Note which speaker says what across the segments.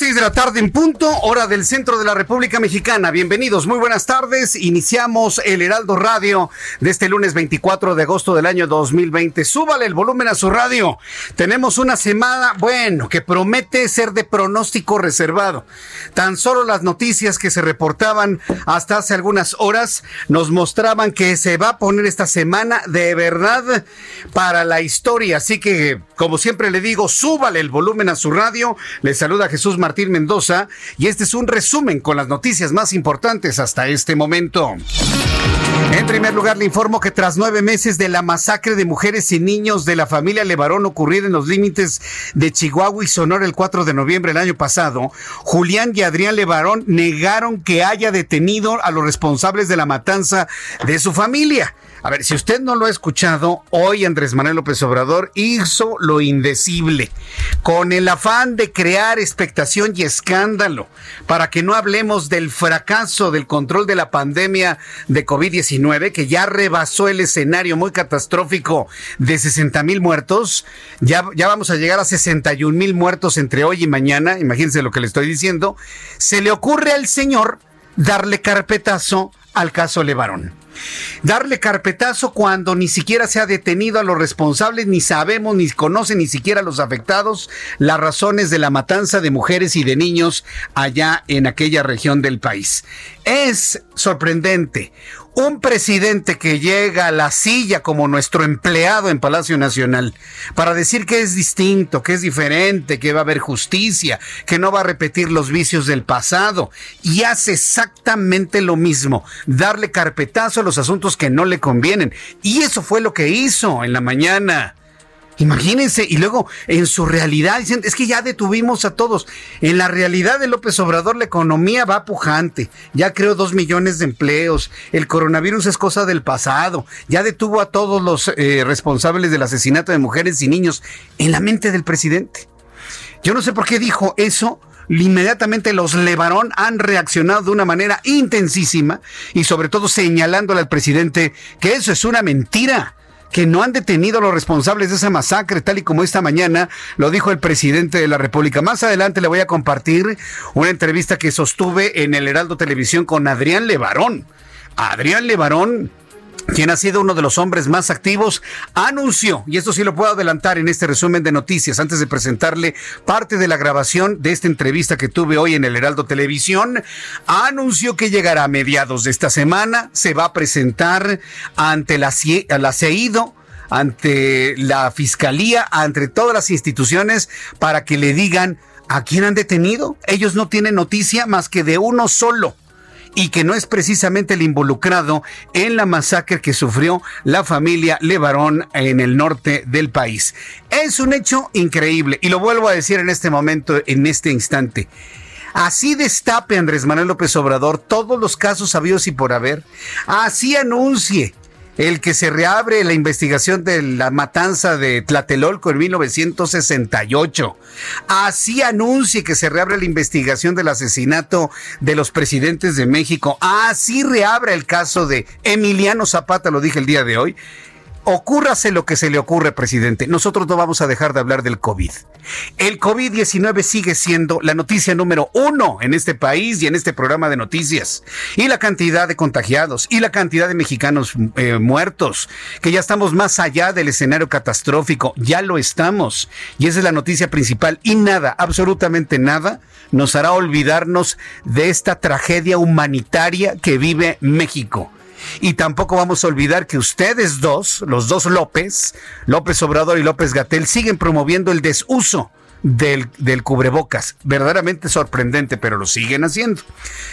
Speaker 1: 6 de la tarde en punto, hora del centro de la República Mexicana. Bienvenidos, muy buenas tardes. Iniciamos el Heraldo Radio de este lunes 24 de agosto del año 2020. Súbale el volumen a su radio. Tenemos una semana, bueno, que promete ser de pronóstico reservado. Tan solo las noticias que se reportaban hasta hace algunas horas nos mostraban que se va a poner esta semana de verdad para la historia. Así que, como siempre le digo, súbale el volumen a su radio. Le saluda Jesús Martín Mendoza y este es un resumen con las noticias más importantes hasta este momento. En primer lugar, le informo que tras nueve meses de la masacre de mujeres y niños de la familia Levarón ocurrida en los límites de Chihuahua y Sonora el 4 de noviembre del año pasado, Julián y Adrián Levarón negaron que haya detenido a los responsables de la matanza de su familia. A ver, si usted no lo ha escuchado, hoy Andrés Manuel López Obrador hizo lo indecible, con el afán de crear expectación y escándalo, para que no hablemos del fracaso del control de la pandemia de COVID-19, que ya rebasó el escenario muy catastrófico de 60 mil muertos. Ya, ya vamos a llegar a 61 mil muertos entre hoy y mañana, imagínense lo que le estoy diciendo. Se le ocurre al señor darle carpetazo al caso Levarón. Darle carpetazo cuando ni siquiera se ha detenido a los responsables, ni sabemos, ni conocen ni siquiera los afectados las razones de la matanza de mujeres y de niños allá en aquella región del país. Es sorprendente un presidente que llega a la silla como nuestro empleado en Palacio Nacional para decir que es distinto, que es diferente, que va a haber justicia, que no va a repetir los vicios del pasado y hace exactamente lo mismo, darle carpetazo a los asuntos que no le convienen. Y eso fue lo que hizo en la mañana. Imagínense, y luego en su realidad dicen, es que ya detuvimos a todos. En la realidad de López Obrador la economía va pujante, ya creó dos millones de empleos, el coronavirus es cosa del pasado, ya detuvo a todos los eh, responsables del asesinato de mujeres y niños en la mente del presidente. Yo no sé por qué dijo eso, inmediatamente los Levarón han reaccionado de una manera intensísima y sobre todo señalándole al presidente que eso es una mentira que no han detenido a los responsables de esa masacre, tal y como esta mañana lo dijo el presidente de la República. Más adelante le voy a compartir una entrevista que sostuve en el Heraldo Televisión con Adrián Levarón. Adrián Levarón quien ha sido uno de los hombres más activos, anunció, y esto sí lo puedo adelantar en este resumen de noticias, antes de presentarle parte de la grabación de esta entrevista que tuve hoy en el Heraldo Televisión, anunció que llegará a mediados de esta semana, se va a presentar ante la, la ante la Fiscalía, ante todas las instituciones, para que le digan a quién han detenido. Ellos no tienen noticia más que de uno solo y que no es precisamente el involucrado en la masacre que sufrió la familia Levarón en el norte del país. Es un hecho increíble y lo vuelvo a decir en este momento, en este instante. Así destape Andrés Manuel López Obrador todos los casos habidos y por haber. Así anuncie el que se reabre la investigación de la matanza de Tlatelolco en 1968. Así anuncie que se reabre la investigación del asesinato de los presidentes de México. Así reabre el caso de Emiliano Zapata, lo dije el día de hoy ocúrrase lo que se le ocurre, presidente, nosotros no vamos a dejar de hablar del COVID. El COVID-19 sigue siendo la noticia número uno en este país y en este programa de noticias. Y la cantidad de contagiados y la cantidad de mexicanos eh, muertos, que ya estamos más allá del escenario catastrófico, ya lo estamos. Y esa es la noticia principal. Y nada, absolutamente nada, nos hará olvidarnos de esta tragedia humanitaria que vive México. Y tampoco vamos a olvidar que ustedes dos, los dos López, López Obrador y López Gatel, siguen promoviendo el desuso del, del, cubrebocas. Verdaderamente sorprendente, pero lo siguen haciendo.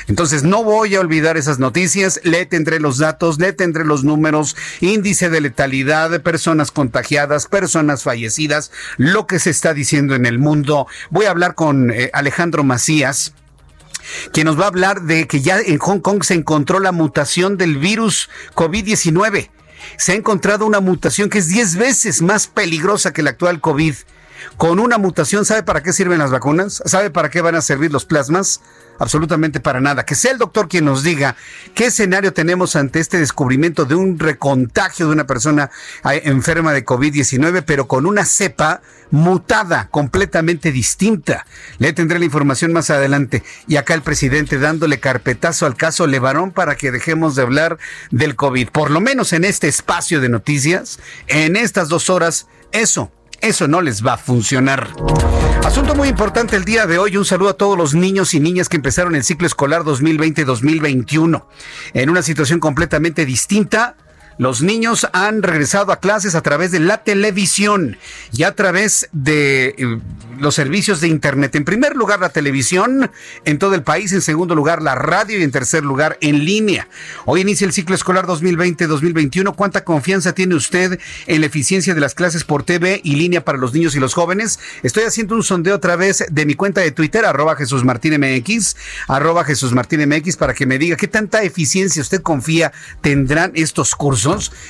Speaker 1: Entonces, no voy a olvidar esas noticias. Le tendré los datos, le tendré los números, índice de letalidad de personas contagiadas, personas fallecidas, lo que se está diciendo en el mundo. Voy a hablar con eh, Alejandro Macías quien nos va a hablar de que ya en Hong Kong se encontró la mutación del virus COVID-19. Se ha encontrado una mutación que es 10 veces más peligrosa que la actual COVID. Con una mutación, ¿sabe para qué sirven las vacunas? ¿Sabe para qué van a servir los plasmas? absolutamente para nada. Que sea el doctor quien nos diga qué escenario tenemos ante este descubrimiento de un recontagio de una persona eh, enferma de COVID-19, pero con una cepa mutada, completamente distinta. Le tendré la información más adelante. Y acá el presidente dándole carpetazo al caso Levarón para que dejemos de hablar del COVID. Por lo menos en este espacio de noticias, en estas dos horas, eso eso no les va a funcionar. Asunto muy importante el día de hoy. Un saludo a todos los niños y niñas que empezaron el ciclo escolar 2020-2021 en una situación completamente distinta los niños han regresado a clases a través de la televisión y a través de eh, los servicios de Internet. En primer lugar, la televisión en todo el país. En segundo lugar, la radio y en tercer lugar, en línea. Hoy inicia el ciclo escolar 2020-2021. ¿Cuánta confianza tiene usted en la eficiencia de las clases por TV y línea para los niños y los jóvenes? Estoy haciendo un sondeo a través de mi cuenta de Twitter, arroba Jesús Martín MX, arroba Jesús Martín MX, para que me diga qué tanta eficiencia usted confía tendrán estos cursos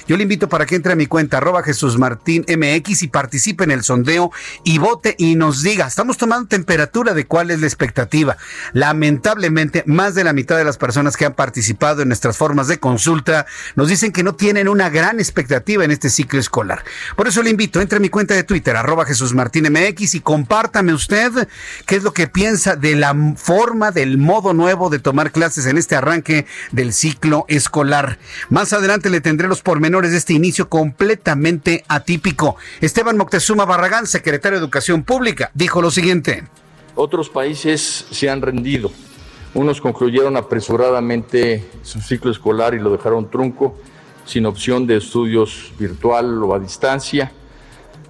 Speaker 1: yo le invito para que entre a mi cuenta arroba Jesús Martín MX y participe en el sondeo y vote y nos diga, estamos tomando temperatura de cuál es la expectativa. Lamentablemente, más de la mitad de las personas que han participado en nuestras formas de consulta nos dicen que no tienen una gran expectativa en este ciclo escolar. Por eso le invito, entre a mi cuenta de Twitter, arroba Jesús Martín MX y compártame usted qué es lo que piensa de la forma, del modo nuevo de tomar clases en este arranque del ciclo escolar. Más adelante le los pormenores de este inicio completamente atípico. Esteban Moctezuma Barragán, secretario de Educación Pública, dijo lo siguiente.
Speaker 2: Otros países se han rendido. Unos concluyeron apresuradamente su ciclo escolar y lo dejaron trunco, sin opción de estudios virtual o a distancia.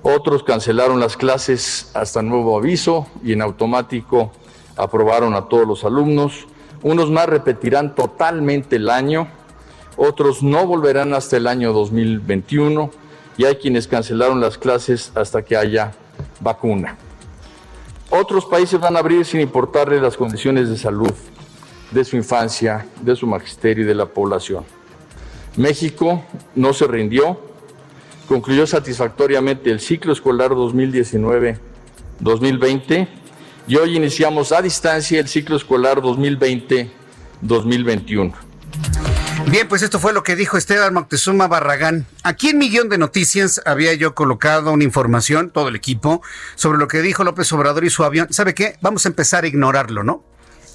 Speaker 2: Otros cancelaron las clases hasta nuevo aviso y en automático aprobaron a todos los alumnos. Unos más repetirán totalmente el año otros no volverán hasta el año 2021 y hay quienes cancelaron las clases hasta que haya vacuna. Otros países van a abrir sin importarle las condiciones de salud de su infancia, de su magisterio y de la población. México no se rindió, concluyó satisfactoriamente el ciclo escolar 2019-2020 y hoy iniciamos a distancia el ciclo escolar 2020-2021.
Speaker 1: Bien, pues esto fue lo que dijo Esteban Moctezuma Barragán. Aquí en Millón de Noticias había yo colocado una información, todo el equipo, sobre lo que dijo López Obrador y su avión. ¿Sabe qué? Vamos a empezar a ignorarlo, ¿no?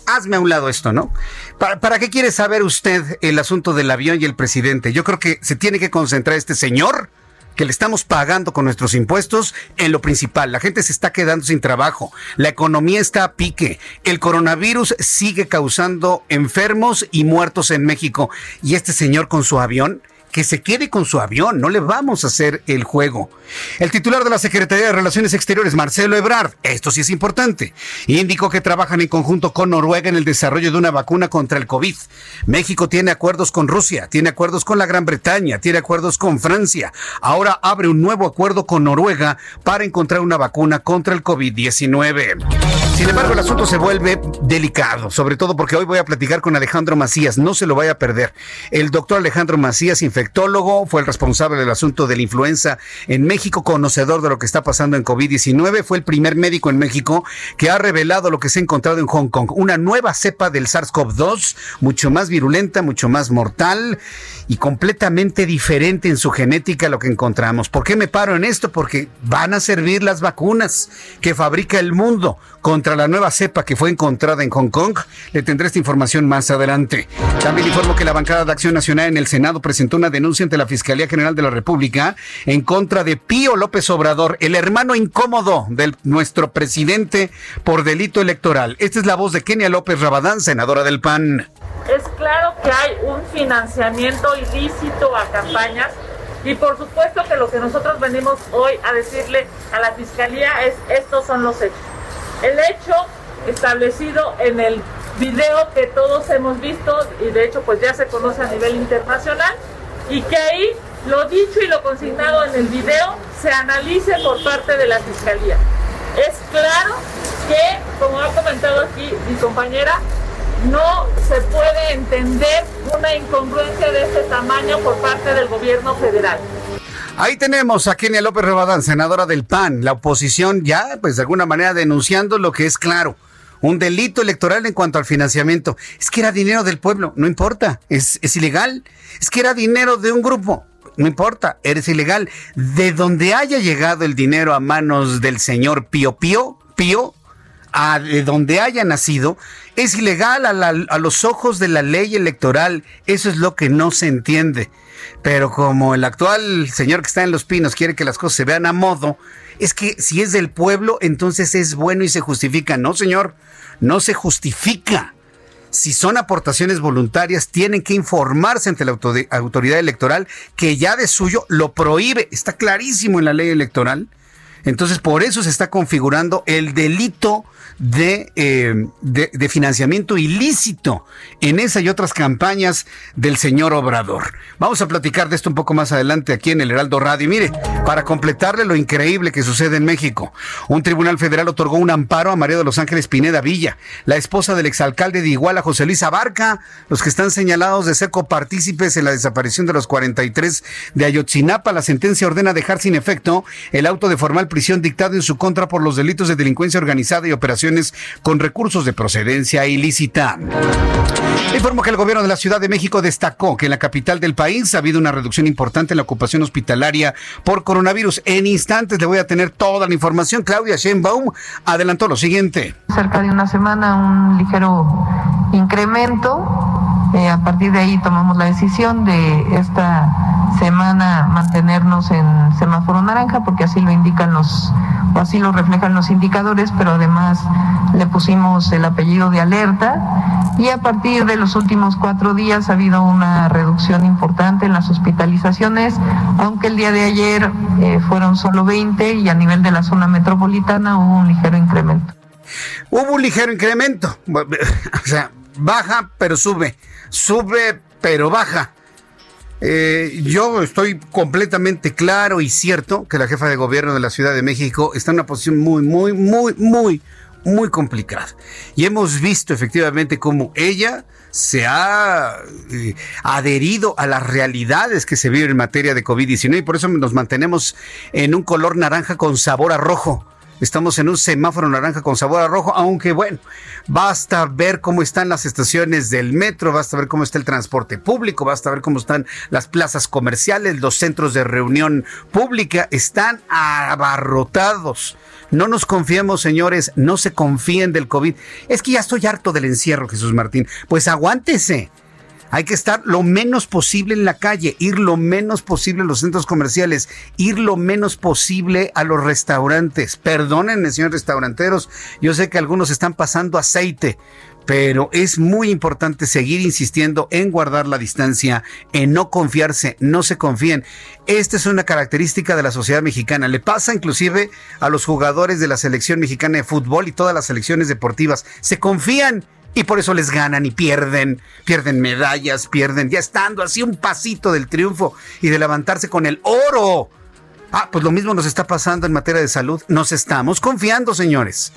Speaker 1: Hazme a un lado esto, ¿no? ¿Para, ¿Para qué quiere saber usted el asunto del avión y el presidente? Yo creo que se tiene que concentrar este señor que le estamos pagando con nuestros impuestos en lo principal. La gente se está quedando sin trabajo, la economía está a pique, el coronavirus sigue causando enfermos y muertos en México. Y este señor con su avión que se quede con su avión, no le vamos a hacer el juego. El titular de la Secretaría de Relaciones Exteriores, Marcelo Ebrard, esto sí es importante, indicó que trabajan en conjunto con Noruega en el desarrollo de una vacuna contra el COVID. México tiene acuerdos con Rusia, tiene acuerdos con la Gran Bretaña, tiene acuerdos con Francia. Ahora abre un nuevo acuerdo con Noruega para encontrar una vacuna contra el COVID-19. Sin embargo, el asunto se vuelve delicado, sobre todo porque hoy voy a platicar con Alejandro Macías, no se lo vaya a perder. El doctor Alejandro Macías, infectólogo, fue el responsable del asunto de la influenza en México, conocedor de lo que está pasando en COVID-19, fue el primer médico en México que ha revelado lo que se ha encontrado en Hong Kong, una nueva cepa del SARS-CoV-2, mucho más virulenta, mucho más mortal y completamente diferente en su genética a lo que encontramos. ¿Por qué me paro en esto? Porque van a servir las vacunas que fabrica el mundo contra la nueva cepa que fue encontrada en Hong Kong. Le tendré esta información más adelante. También informo que la bancada de Acción Nacional en el Senado presentó una denuncia ante la Fiscalía General de la República en contra de Pío López Obrador, el hermano incómodo de nuestro presidente por delito electoral. Esta es la voz de Kenia López Rabadán, senadora del PAN.
Speaker 3: Es claro que hay un financiamiento ilícito a campañas y por supuesto que lo que nosotros venimos hoy a decirle a la Fiscalía es estos son los hechos. El hecho establecido en el video que todos hemos visto y de hecho pues ya se conoce a nivel internacional y que ahí lo dicho y lo consignado en el video se analice por parte de la Fiscalía. Es claro que, como ha comentado aquí mi compañera, no se puede entender una incongruencia de este tamaño por parte del gobierno federal.
Speaker 1: Ahí tenemos a Kenia López Rabadán, senadora del PAN, la oposición ya, pues de alguna manera denunciando lo que es claro, un delito electoral en cuanto al financiamiento. Es que era dinero del pueblo, no importa, es, es ilegal. Es que era dinero de un grupo, no importa, eres ilegal. De donde haya llegado el dinero a manos del señor Pío Pío, Pío, a de donde haya nacido, es ilegal a, a, los ojos de la ley electoral. Eso es lo que no se entiende. Pero como el actual señor que está en Los Pinos quiere que las cosas se vean a modo, es que si es del pueblo, entonces es bueno y se justifica. No, señor, no se justifica. Si son aportaciones voluntarias, tienen que informarse ante la autoridad electoral que ya de suyo lo prohíbe. Está clarísimo en la ley electoral. Entonces, por eso se está configurando el delito eh, de, de, financiamiento ilícito en esa y otras campañas del señor Obrador. Vamos a platicar de esto un poco más adelante aquí en el Heraldo Radio. Mire, para completarle lo increíble que sucede en México, un tribunal federal otorgó un amparo a María de los Ángeles Pineda Villa, la esposa del exalcalde de Iguala, José Luis Abarca, los que están señalados de ser copartícipes en la desaparición de los 43 de Ayotzinapa. La sentencia ordena dejar sin efecto el auto de formal prisión dictado en su contra por los delitos de delincuencia organizada y operación con recursos de procedencia ilícita. Informo que el gobierno de la Ciudad de México destacó que en la capital del país ha habido una reducción importante en la ocupación hospitalaria por coronavirus. En instantes le voy a tener toda la información. Claudia Sheinbaum adelantó lo siguiente.
Speaker 4: Cerca de una semana un ligero incremento. Eh, a partir de ahí tomamos la decisión de esta semana mantenernos en semáforo naranja porque así lo indican los o así lo reflejan los indicadores, pero además le pusimos el apellido de alerta y a partir de los últimos cuatro días ha habido una reducción importante en las hospitalizaciones, aunque el día de ayer eh, fueron solo 20 y a nivel de la zona metropolitana hubo un ligero incremento.
Speaker 1: Hubo un ligero incremento, o sea, baja pero sube, sube pero baja. Eh, yo estoy completamente claro y cierto que la jefa de gobierno de la Ciudad de México está en una posición muy, muy, muy, muy, muy complicada. Y hemos visto efectivamente cómo ella se ha eh, adherido a las realidades que se viven en materia de COVID-19 y por eso nos mantenemos en un color naranja con sabor a rojo. Estamos en un semáforo naranja con sabor a rojo, aunque bueno, basta ver cómo están las estaciones del metro, basta ver cómo está el transporte público, basta ver cómo están las plazas comerciales, los centros de reunión pública, están abarrotados. No nos confiemos, señores, no se confíen del COVID. Es que ya estoy harto del encierro, Jesús Martín. Pues aguántese. Hay que estar lo menos posible en la calle, ir lo menos posible a los centros comerciales, ir lo menos posible a los restaurantes. Perdónenme, señores restauranteros, yo sé que algunos están pasando aceite, pero es muy importante seguir insistiendo en guardar la distancia, en no confiarse, no se confíen. Esta es una característica de la sociedad mexicana. Le pasa inclusive a los jugadores de la selección mexicana de fútbol y todas las selecciones deportivas. Se confían y por eso les ganan y pierden, pierden medallas, pierden, ya estando así un pasito del triunfo y de levantarse con el oro. Ah, pues lo mismo nos está pasando en materia de salud. Nos estamos confiando, señores.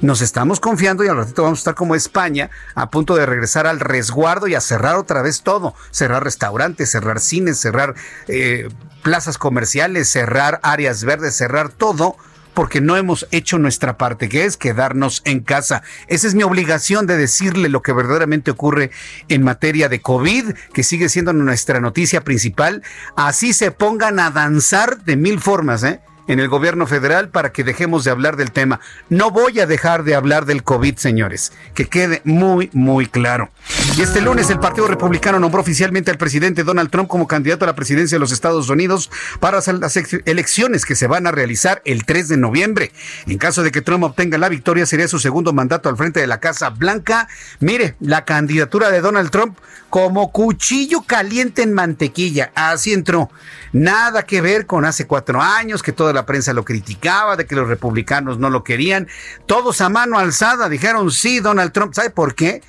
Speaker 1: Nos estamos confiando y al ratito vamos a estar como España, a punto de regresar al resguardo y a cerrar otra vez todo. Cerrar restaurantes, cerrar cines, cerrar eh, plazas comerciales, cerrar áreas verdes, cerrar todo porque no hemos hecho nuestra parte, que es quedarnos en casa. Esa es mi obligación de decirle lo que verdaderamente ocurre en materia de COVID, que sigue siendo nuestra noticia principal. Así se pongan a danzar de mil formas, ¿eh? en el gobierno federal para que dejemos de hablar del tema. No voy a dejar de hablar del COVID, señores, que quede muy, muy claro. Y este lunes el Partido Republicano nombró oficialmente al presidente Donald Trump como candidato a la presidencia de los Estados Unidos para las elecciones que se van a realizar el 3 de noviembre. En caso de que Trump obtenga la victoria, sería su segundo mandato al frente de la Casa Blanca. Mire, la candidatura de Donald Trump como cuchillo caliente en mantequilla. Así entró. Nada que ver con hace cuatro años que toda la prensa lo criticaba, de que los republicanos no lo querían. Todos a mano alzada dijeron sí, Donald Trump. ¿Sabe por qué?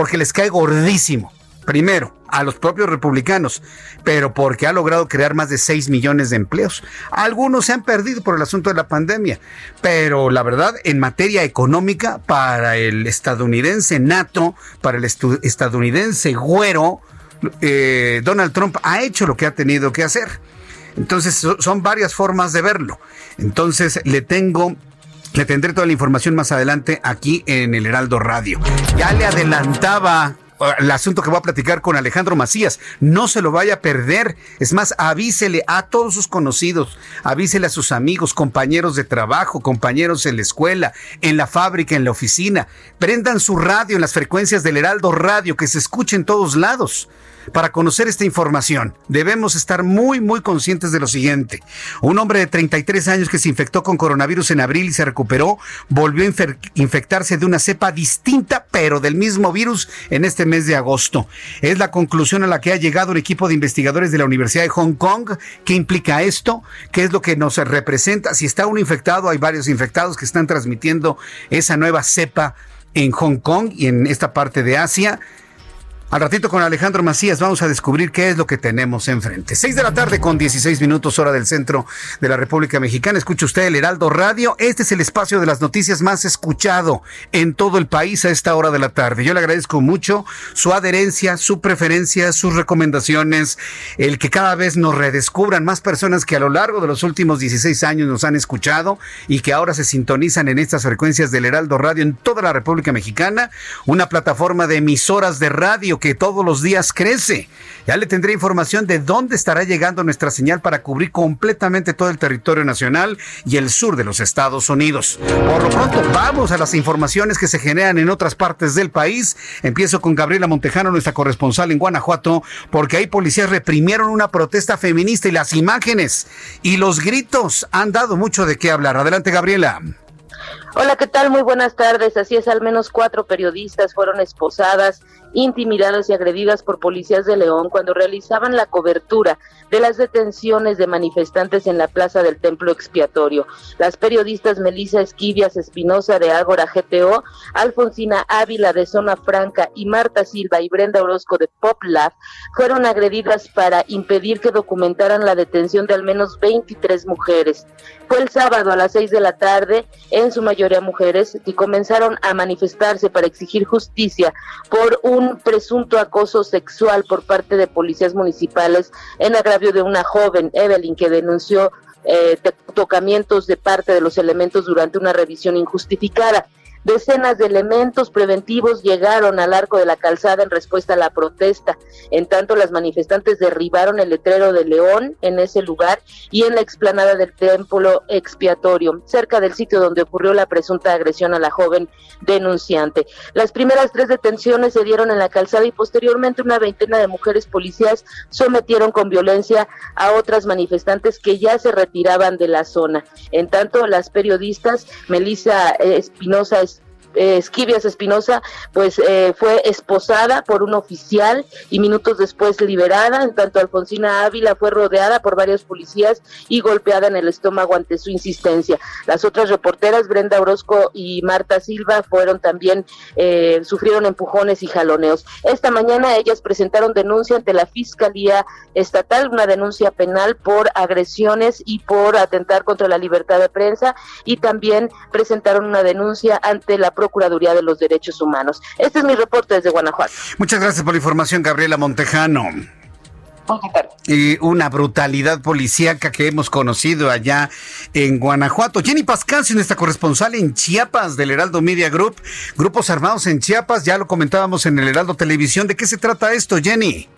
Speaker 1: Porque les cae gordísimo. Primero, a los propios republicanos, pero porque ha logrado crear más de 6 millones de empleos. Algunos se han perdido por el asunto de la pandemia, pero la verdad, en materia económica, para el estadounidense nato, para el estadounidense güero, eh, Donald Trump ha hecho lo que ha tenido que hacer. Entonces, son varias formas de verlo. Entonces, le tengo le tendré toda la información más adelante aquí en el Heraldo Radio. Ya le adelantaba el asunto que voy a platicar con Alejandro Macías. No se lo vaya a perder. Es más, avísele a todos sus conocidos, avísele a sus amigos, compañeros de trabajo, compañeros en la escuela, en la fábrica, en la oficina. Prendan su radio en las frecuencias del Heraldo Radio, que se escuche en todos lados. Para conocer esta información, debemos estar muy, muy conscientes de lo siguiente. Un hombre de 33 años que se infectó con coronavirus en abril y se recuperó, volvió a infectarse de una cepa distinta, pero del mismo virus en este mes de agosto. Es la conclusión a la que ha llegado un equipo de investigadores de la Universidad de Hong Kong. ¿Qué implica esto? ¿Qué es lo que nos representa? Si está uno infectado, hay varios infectados que están transmitiendo esa nueva cepa en Hong Kong y en esta parte de Asia. Al ratito con Alejandro Macías vamos a descubrir qué es lo que tenemos enfrente. Seis de la tarde con 16 minutos hora del centro de la República Mexicana. Escucha usted el Heraldo Radio. Este es el espacio de las noticias más escuchado en todo el país a esta hora de la tarde. Yo le agradezco mucho su adherencia, su preferencia, sus recomendaciones, el que cada vez nos redescubran más personas que a lo largo de los últimos 16 años nos han escuchado y que ahora se sintonizan en estas frecuencias del Heraldo Radio en toda la República Mexicana, una plataforma de emisoras de radio que todos los días crece. Ya le tendré información de dónde estará llegando nuestra señal para cubrir completamente todo el territorio nacional y el sur de los Estados Unidos. Por lo pronto, vamos a las informaciones que se generan en otras partes del país. Empiezo con Gabriela Montejano, nuestra corresponsal en Guanajuato, porque ahí policías reprimieron una protesta feminista y las imágenes y los gritos han dado mucho de qué hablar. Adelante, Gabriela.
Speaker 5: Hola, ¿qué tal? Muy buenas tardes. Así es, al menos cuatro periodistas fueron esposadas, intimidadas y agredidas por policías de León cuando realizaban la cobertura de las detenciones de manifestantes en la plaza del Templo Expiatorio. Las periodistas Melisa Esquivias Espinosa de Ágora GTO, Alfonsina Ávila de Zona Franca y Marta Silva y Brenda Orozco de Pop Lab fueron agredidas para impedir que documentaran la detención de al menos 23 mujeres. Fue el sábado a las seis de la tarde, en su mayoría mujeres, que comenzaron a manifestarse para exigir justicia por un presunto acoso sexual por parte de policías municipales en agravio de una joven, Evelyn, que denunció eh, tocamientos de parte de los elementos durante una revisión injustificada. Decenas de elementos preventivos llegaron al arco de la calzada en respuesta a la protesta. En tanto, las manifestantes derribaron el letrero de León en ese lugar y en la explanada del templo expiatorio, cerca del sitio donde ocurrió la presunta agresión a la joven denunciante. Las primeras tres detenciones se dieron en la calzada y posteriormente una veintena de mujeres policías sometieron con violencia a otras manifestantes que ya se retiraban de la zona. En tanto, las periodistas Melissa Espinosa Esquivias Espinosa, pues eh, fue esposada por un oficial y minutos después liberada. En tanto, Alfonsina Ávila fue rodeada por varios policías y golpeada en el estómago ante su insistencia. Las otras reporteras, Brenda Orozco y Marta Silva, fueron también, eh, sufrieron empujones y jaloneos. Esta mañana ellas presentaron denuncia ante la Fiscalía Estatal, una denuncia penal por agresiones y por atentar contra la libertad de prensa y también presentaron una denuncia ante la Procuraduría de los Derechos Humanos. Este es mi reporte desde Guanajuato.
Speaker 1: Muchas gracias por la información, Gabriela Montejano. Y una brutalidad policíaca que hemos conocido allá en Guanajuato. Jenny Pascasio, nuestra corresponsal en Chiapas del Heraldo Media Group, grupos armados en Chiapas, ya lo comentábamos en el Heraldo Televisión. ¿De qué se trata esto, Jenny?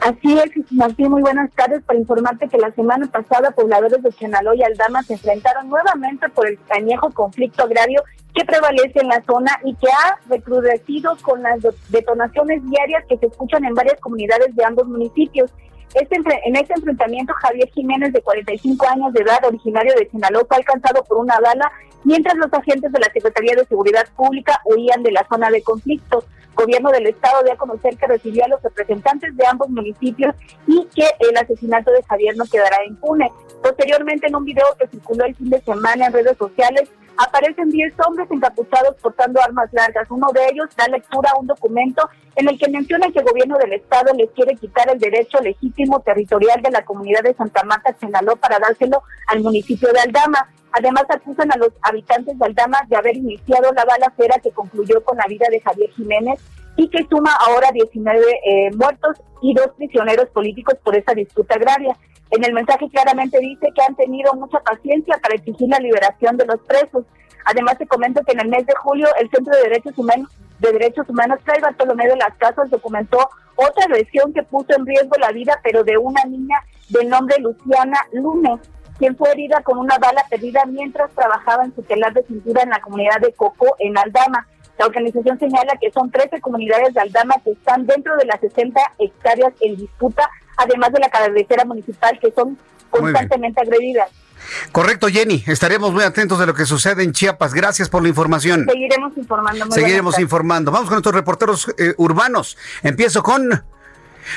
Speaker 6: Así es, Martín, muy buenas tardes para informarte que la semana pasada pobladores de Chenaló y Aldama se enfrentaron nuevamente por el cañejo conflicto agrario que prevalece en la zona y que ha recrudecido con las detonaciones diarias que se escuchan en varias comunidades de ambos municipios. Este, en este enfrentamiento, Javier Jiménez, de 45 años de edad, originario de Sinaloa, fue alcanzado por una bala, mientras los agentes de la Secretaría de Seguridad Pública huían de la zona de conflicto. Gobierno del Estado dio a conocer que recibió a los representantes de ambos municipios y que el asesinato de Javier no quedará impune. Posteriormente, en un video que circuló el fin de semana en redes sociales, aparecen 10 hombres encapuchados portando armas largas. Uno de ellos da lectura a un documento en el que menciona que el gobierno del estado les quiere quitar el derecho legítimo territorial de la comunidad de Santa Marta, Chenaló, para dárselo al municipio de Aldama. Además, acusan a los habitantes de Aldama de haber iniciado la balacera que concluyó con la vida de Javier Jiménez y que suma ahora 19 eh, muertos y dos prisioneros políticos por esa disputa agraria. En el mensaje claramente dice que han tenido mucha paciencia para exigir la liberación de los presos. Además, se comenta que en el mes de julio el Centro de Derechos Humanos de Derechos Humanos Fray Bartolomé de las Casas documentó otra agresión que puso en riesgo la vida, pero de una niña del nombre Luciana Lunes, quien fue herida con una bala perdida mientras trabajaba en su telar de cintura en la comunidad de Coco, en Aldama. La organización señala que son 13 comunidades de Aldama que están dentro de las 60 hectáreas en disputa, además de la cabecera municipal que son constantemente agredidas.
Speaker 1: Correcto, Jenny. Estaremos muy atentos de lo que sucede en Chiapas. Gracias por la información.
Speaker 6: Seguiremos informando.
Speaker 1: Seguiremos informando. Vamos con nuestros reporteros eh, urbanos. Empiezo con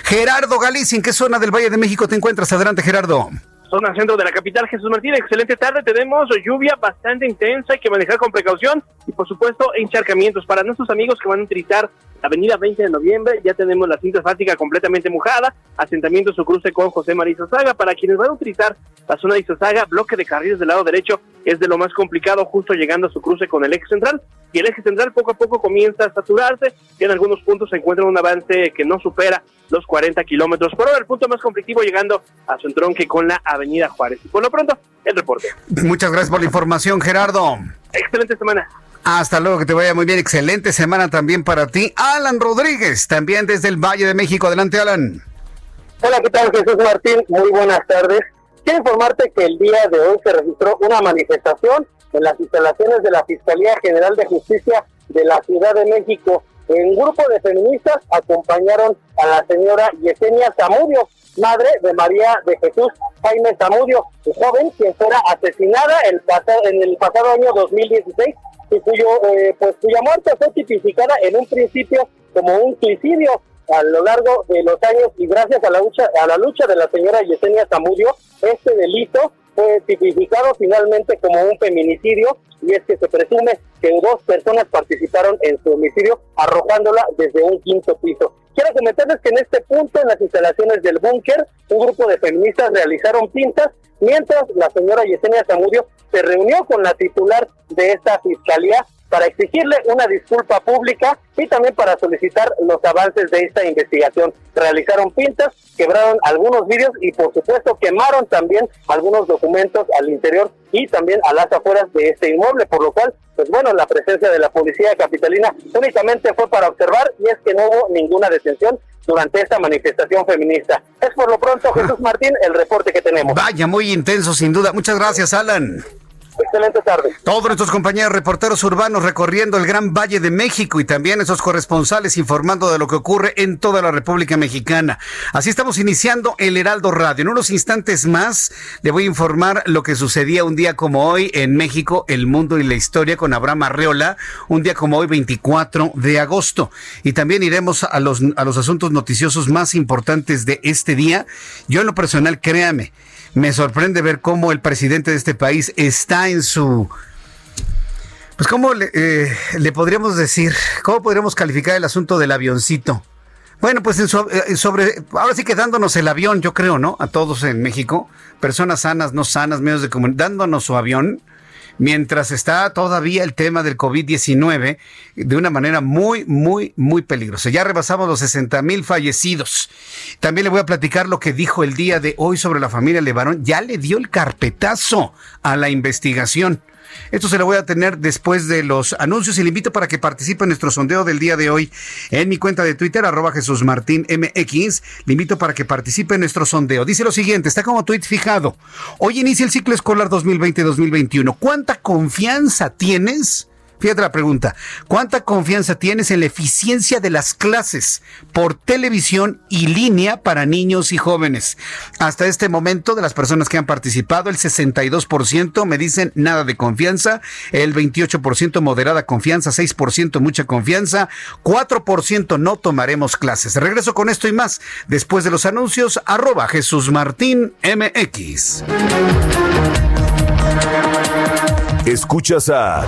Speaker 1: Gerardo Galicia. ¿En qué zona del Valle de México te encuentras? Adelante, Gerardo
Speaker 7: zona centro de la capital. Jesús Martín, excelente tarde. Tenemos lluvia bastante intensa, hay que manejar con precaución y por supuesto encharcamientos. Para nuestros amigos que van a utilizar Avenida 20 de noviembre, ya tenemos la cinta asfáltica completamente mojada, asentamiento su cruce con José María Isozaga. Para quienes van a utilizar la zona de Isozaga, bloque de carriles del lado derecho es de lo más complicado, justo llegando a su cruce con el eje central. Y el eje central poco a poco comienza a saturarse y en algunos puntos se encuentra un avance que no supera los 40 kilómetros por hora. El punto más conflictivo llegando a su entronque con la Avenida Juárez. Y por lo pronto, el reporte.
Speaker 1: Muchas gracias por la información, Gerardo.
Speaker 7: Excelente semana.
Speaker 1: Hasta luego, que te vaya muy bien. Excelente semana también para ti. Alan Rodríguez, también desde el Valle de México. Adelante, Alan.
Speaker 8: Hola, ¿qué tal? Jesús Martín. Muy buenas tardes. Quiero informarte que el día de hoy se registró una manifestación en las instalaciones de la Fiscalía General de Justicia de la Ciudad de México. Un grupo de feministas acompañaron a la señora Yesenia Zamudio, madre de María de Jesús Jaime Zamudio, joven quien fuera asesinada el en el pasado año 2016 y cuyo, eh, pues, cuya muerte fue tipificada en un principio como un suicidio a lo largo de los años y gracias a la lucha, a la lucha de la señora Yesenia Zamudio, este delito fue tipificado finalmente como un feminicidio y es que se presume que dos personas participaron en su homicidio arrojándola desde un quinto piso. Quiero comentarles que en este punto, en las instalaciones del búnker, un grupo de feministas realizaron pintas, mientras la señora Yesenia Zamudio se reunió con la titular de esta fiscalía para exigirle una disculpa pública y también para solicitar los avances de esta investigación. Realizaron pintas, quebraron algunos vídeos y por supuesto quemaron también algunos documentos al interior y también a las afueras de este inmueble, por lo cual, pues bueno, la presencia de la policía capitalina únicamente fue para observar y es que no hubo ninguna detención durante esta manifestación feminista. Es por lo pronto, Jesús Martín, el reporte que tenemos.
Speaker 1: Vaya, muy intenso sin duda. Muchas gracias, Alan.
Speaker 9: Excelente tarde.
Speaker 1: Todos nuestros compañeros reporteros urbanos recorriendo el Gran Valle de México y también esos corresponsales informando de lo que ocurre en toda la República Mexicana. Así estamos iniciando el Heraldo Radio. En unos instantes más le voy a informar lo que sucedía un día como hoy en México, el mundo y la historia con Abraham Arreola, un día como hoy 24 de agosto. Y también iremos a los, a los asuntos noticiosos más importantes de este día. Yo en lo personal, créame, me sorprende ver cómo el presidente de este país está en su... Pues cómo le, eh, podríamos decir, cómo podríamos calificar el asunto del avioncito. Bueno, pues en eh, sobre, ahora sí que dándonos el avión, yo creo, ¿no? A todos en México, personas sanas, no sanas, medios de comunicación, dándonos su avión mientras está todavía el tema del COVID-19 de una manera muy, muy, muy peligrosa. Ya rebasamos los 60 mil fallecidos. También le voy a platicar lo que dijo el día de hoy sobre la familia Levarón. Ya le dio el carpetazo a la investigación. Esto se lo voy a tener después de los anuncios y le invito para que participe en nuestro sondeo del día de hoy en mi cuenta de Twitter, arroba Jesús Martín MX. Le invito para que participe en nuestro sondeo. Dice lo siguiente, está como tweet fijado. Hoy inicia el ciclo escolar 2020-2021. ¿Cuánta confianza tienes? Fíjate la pregunta. ¿Cuánta confianza tienes en la eficiencia de las clases por televisión y línea para niños y jóvenes? Hasta este momento, de las personas que han participado, el 62% me dicen nada de confianza, el 28% moderada confianza, 6% mucha confianza, 4% no tomaremos clases. Regreso con esto y más después de los anuncios, arroba Jesús Martín MX.
Speaker 10: Escuchas a...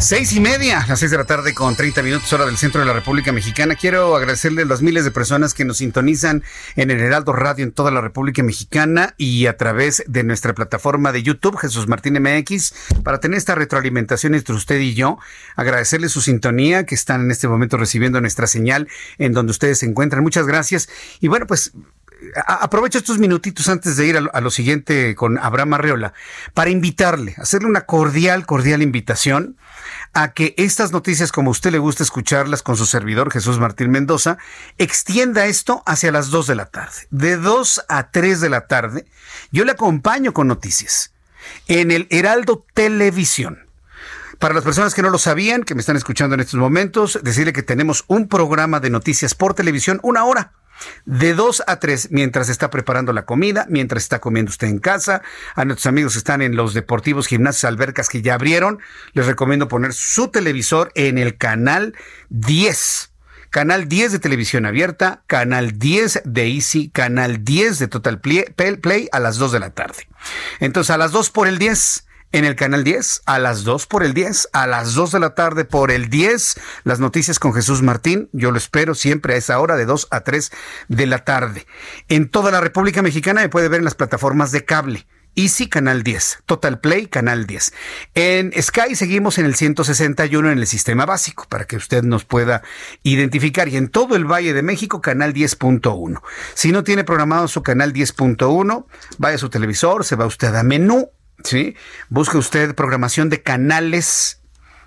Speaker 1: Seis y media, las seis de la tarde con 30 minutos hora del centro de la República Mexicana. Quiero agradecerle a las miles de personas que nos sintonizan en el Heraldo Radio en toda la República Mexicana y a través de nuestra plataforma de YouTube, Jesús Martín MX, para tener esta retroalimentación entre usted y yo. Agradecerle su sintonía que están en este momento recibiendo nuestra señal en donde ustedes se encuentran. Muchas gracias. Y bueno, pues aprovecho estos minutitos antes de ir a lo, siguiente con Abraham Arreola para invitarle, hacerle una cordial, cordial invitación a que estas noticias, como a usted le gusta escucharlas con su servidor Jesús Martín Mendoza, extienda esto hacia las 2 de la tarde. De 2 a 3 de la tarde, yo le acompaño con noticias en el Heraldo Televisión. Para las personas que no lo sabían, que me están escuchando en estos momentos, decirle que tenemos un programa de noticias por televisión, una hora de 2 a 3 mientras está preparando la comida, mientras está comiendo usted en casa. A nuestros amigos que están en los deportivos, gimnasios, albercas que ya abrieron, les recomiendo poner su televisor en el canal 10. Canal 10 de televisión abierta, canal 10 de Easy, canal 10 de Total Play, Play a las 2 de la tarde. Entonces, a las 2 por el 10 en el canal 10 a las 2 por el 10, a las 2 de la tarde por el 10, las noticias con Jesús Martín. Yo lo espero siempre a esa hora de 2 a 3 de la tarde. En toda la República Mexicana me puede ver en las plataformas de cable. Easy Canal 10, Total Play Canal 10. En Sky seguimos en el 161 en el sistema básico para que usted nos pueda identificar y en todo el Valle de México Canal 10.1. Si no tiene programado su Canal 10.1, vaya a su televisor, se va usted a menú ¿sí? Busque usted programación de canales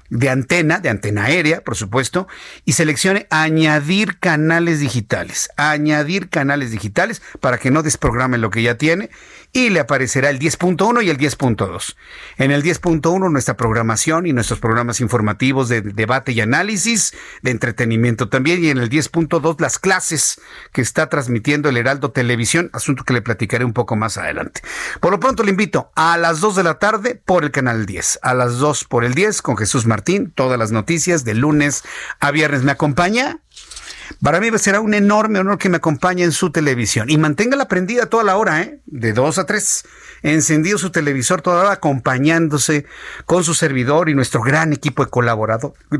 Speaker 1: de antena, de antena aérea, por supuesto, y seleccione añadir canales digitales, añadir canales digitales para que no desprograme lo que ya tiene y le aparecerá el 10.1 y el 10.2. En el 10.1 nuestra programación y nuestros programas informativos de debate y análisis, de entretenimiento también, y en el 10.2 las clases que está transmitiendo el Heraldo Televisión, asunto que le platicaré un poco más adelante. Por lo pronto le invito a las 2 de la tarde por el canal 10, a las 2 por el 10 con Jesús Martín, todas las noticias de lunes a viernes. ¿Me acompaña? Para mí será un enorme honor que me acompañe en su televisión y manténgala prendida toda la hora, ¿eh? De dos a tres. Encendido su televisor toda la hora acompañándose con su servidor y nuestro gran equipo de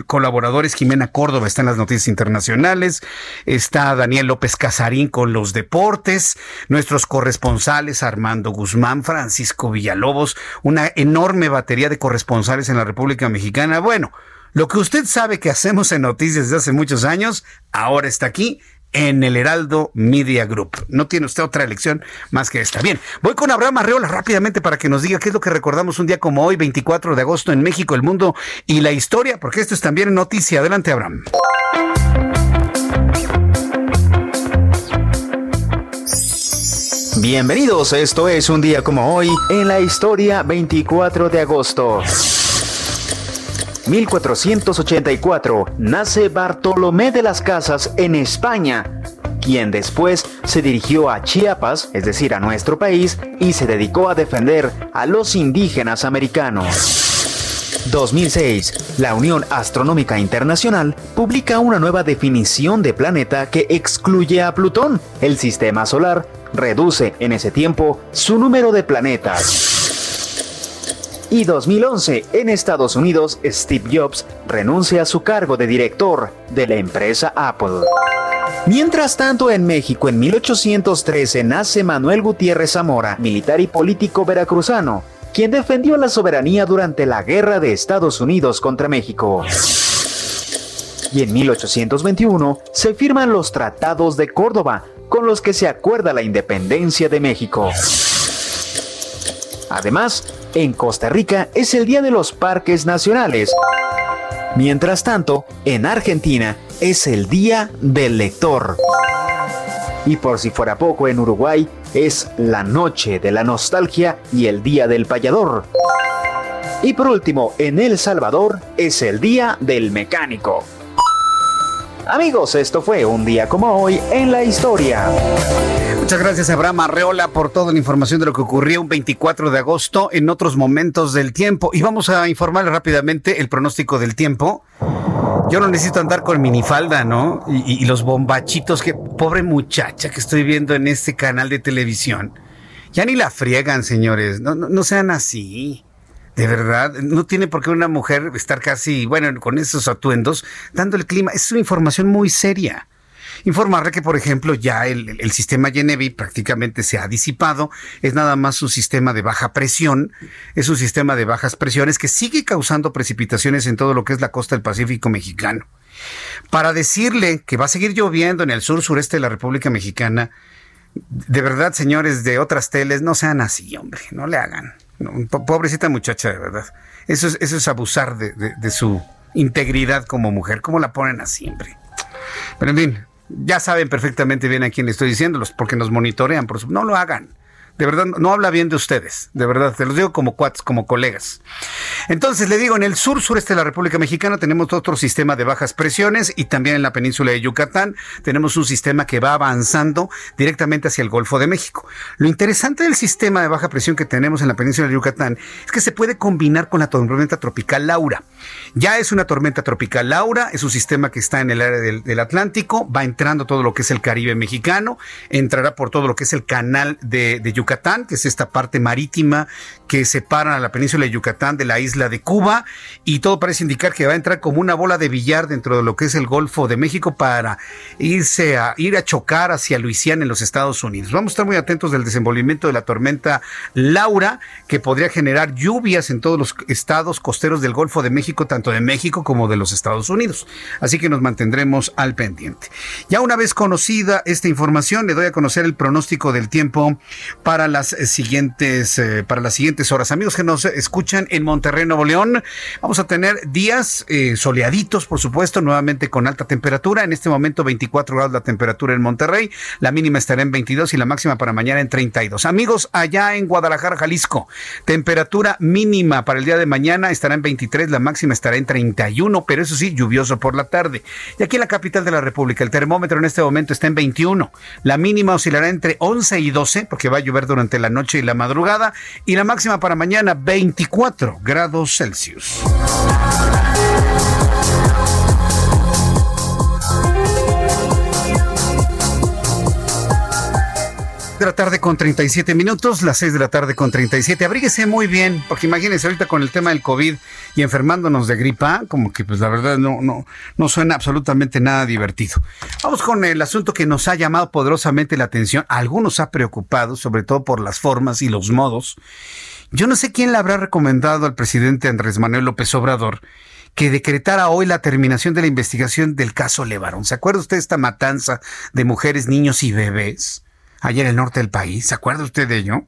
Speaker 1: colaboradores. Jimena Córdoba está en las noticias internacionales. Está Daniel López Casarín con los deportes. Nuestros corresponsales Armando Guzmán, Francisco Villalobos. Una enorme batería de corresponsales en la República Mexicana. Bueno, lo que usted sabe que hacemos en noticias desde hace muchos años, ahora está aquí en el Heraldo Media Group. No tiene usted otra elección más que esta. Bien, voy con Abraham Arreola rápidamente para que nos diga qué es lo que recordamos un día como hoy, 24 de agosto, en México, el mundo y la historia, porque esto es también noticia. Adelante, Abraham.
Speaker 11: Bienvenidos, esto es un día como hoy en la historia 24 de agosto. 1484 nace Bartolomé de las Casas en España, quien después se dirigió a Chiapas, es decir, a nuestro país, y se dedicó a defender a los indígenas americanos. 2006. La Unión Astronómica Internacional publica una nueva definición de planeta que excluye a Plutón. El sistema solar reduce en ese tiempo su número de planetas y 2011, en Estados Unidos, Steve Jobs renuncia a su cargo de director de la empresa Apple. Mientras tanto, en México, en 1813, nace Manuel Gutiérrez Zamora, militar y político veracruzano, quien defendió la soberanía durante la Guerra de Estados Unidos contra México. Y en 1821 se firman los Tratados de Córdoba, con los que se acuerda la independencia de México. Además, en Costa Rica es el Día de los Parques Nacionales. Mientras tanto, en Argentina es el Día del Lector. Y por si fuera poco, en Uruguay es la Noche de la Nostalgia y el Día del Payador. Y por último, en El Salvador es el Día del Mecánico. Amigos, esto fue un día como hoy en la historia.
Speaker 1: Muchas gracias Abraham Arreola por toda la información de lo que ocurrió un 24 de agosto en otros momentos del tiempo. Y vamos a informarle rápidamente el pronóstico del tiempo. Yo no necesito andar con minifalda, ¿no? Y, los bombachitos que, pobre muchacha que estoy viendo en este canal de televisión. Ya ni la friegan, señores. No, no, no sean así. De verdad, no tiene por qué una mujer estar casi, bueno, con esos atuendos, dando el clima. Es una información muy seria. Informarle que, por ejemplo, ya el, sistema Genevi prácticamente se ha disipado. Es nada más un sistema de baja presión. Es un sistema de bajas presiones que sigue causando precipitaciones en todo lo que es la costa del Pacífico mexicano. Para decirle que va a seguir lloviendo en el sur sureste de la República Mexicana, de verdad, señores de otras teles, no sean así, hombre, no le hagan. pobrecita muchacha, de verdad. Eso es, eso es abusar de, de, su integridad como mujer. ¿Cómo la ponen así, hombre? Pero en fin, ya saben perfectamente bien a quién le estoy diciéndolos, porque nos monitorean. Por su... No lo hagan. De verdad, no habla bien de ustedes. De verdad, te los digo como cuates, como colegas. Entonces, le digo, en el sur sureste de la República Mexicana tenemos otro sistema de bajas presiones y también en la península de Yucatán tenemos un sistema que va avanzando directamente hacia el Golfo de México. Lo interesante del sistema de baja presión que tenemos en la península de Yucatán es que se puede combinar con la tormenta tropical Laura. Ya es una tormenta tropical Laura, es un sistema que está en el área del, Atlántico, va entrando todo lo que es el Caribe mexicano, entrará por todo lo que es el canal de, de Yucatán, que es esta parte marítima que separa a la península de Yucatán de la isla de Cuba, y todo parece indicar que va a entrar como una bola de billar dentro de lo que es el Golfo de México para irse a ir a chocar hacia Luisiana en los Estados Unidos. Vamos a estar muy atentos del desenvolvimiento de la tormenta Laura, que podría generar lluvias en todos los estados costeros del Golfo de México, tanto de México como de los Estados Unidos. Así que nos mantendremos al pendiente. Ya una vez conocida esta información, le doy a conocer el pronóstico del tiempo para las eh, siguientes, eh, para las siguientes horas. Amigos que nos escuchan en Monterrey, Nuevo León, vamos a tener días eh, soleaditos, por supuesto, nuevamente con alta temperatura. En este momento 24 grados la temperatura en Monterrey, la mínima estará en 22 y la máxima para mañana en 32. Amigos, allá en Guadalajara, Jalisco, temperatura mínima para el día de mañana estará en 23, la máxima estará en 31, pero eso sí, lluvioso por la tarde. Y aquí en la capital de la República, el termómetro en este momento está en 21, la mínima oscilará entre 11 y 12, porque va a llover durante la noche y la madrugada, y la máxima para mañana 24 grados Celsius. De la tarde con 37 minutos, las 6 de la tarde con 37. Abríguese muy bien, porque imagínense ahorita con el tema del COVID y enfermándonos de gripa, como que pues la verdad no, no, no suena absolutamente nada divertido. Vamos con el asunto que nos ha llamado poderosamente la atención. Algunos ha preocupado, sobre todo por las formas y los modos. Yo no sé quién le habrá recomendado al presidente Andrés Manuel López Obrador que decretara hoy la terminación de la investigación del caso Levarón. ¿Se acuerda usted de esta matanza de mujeres, niños y bebés allá en el norte del país? ¿Se acuerda usted de ello?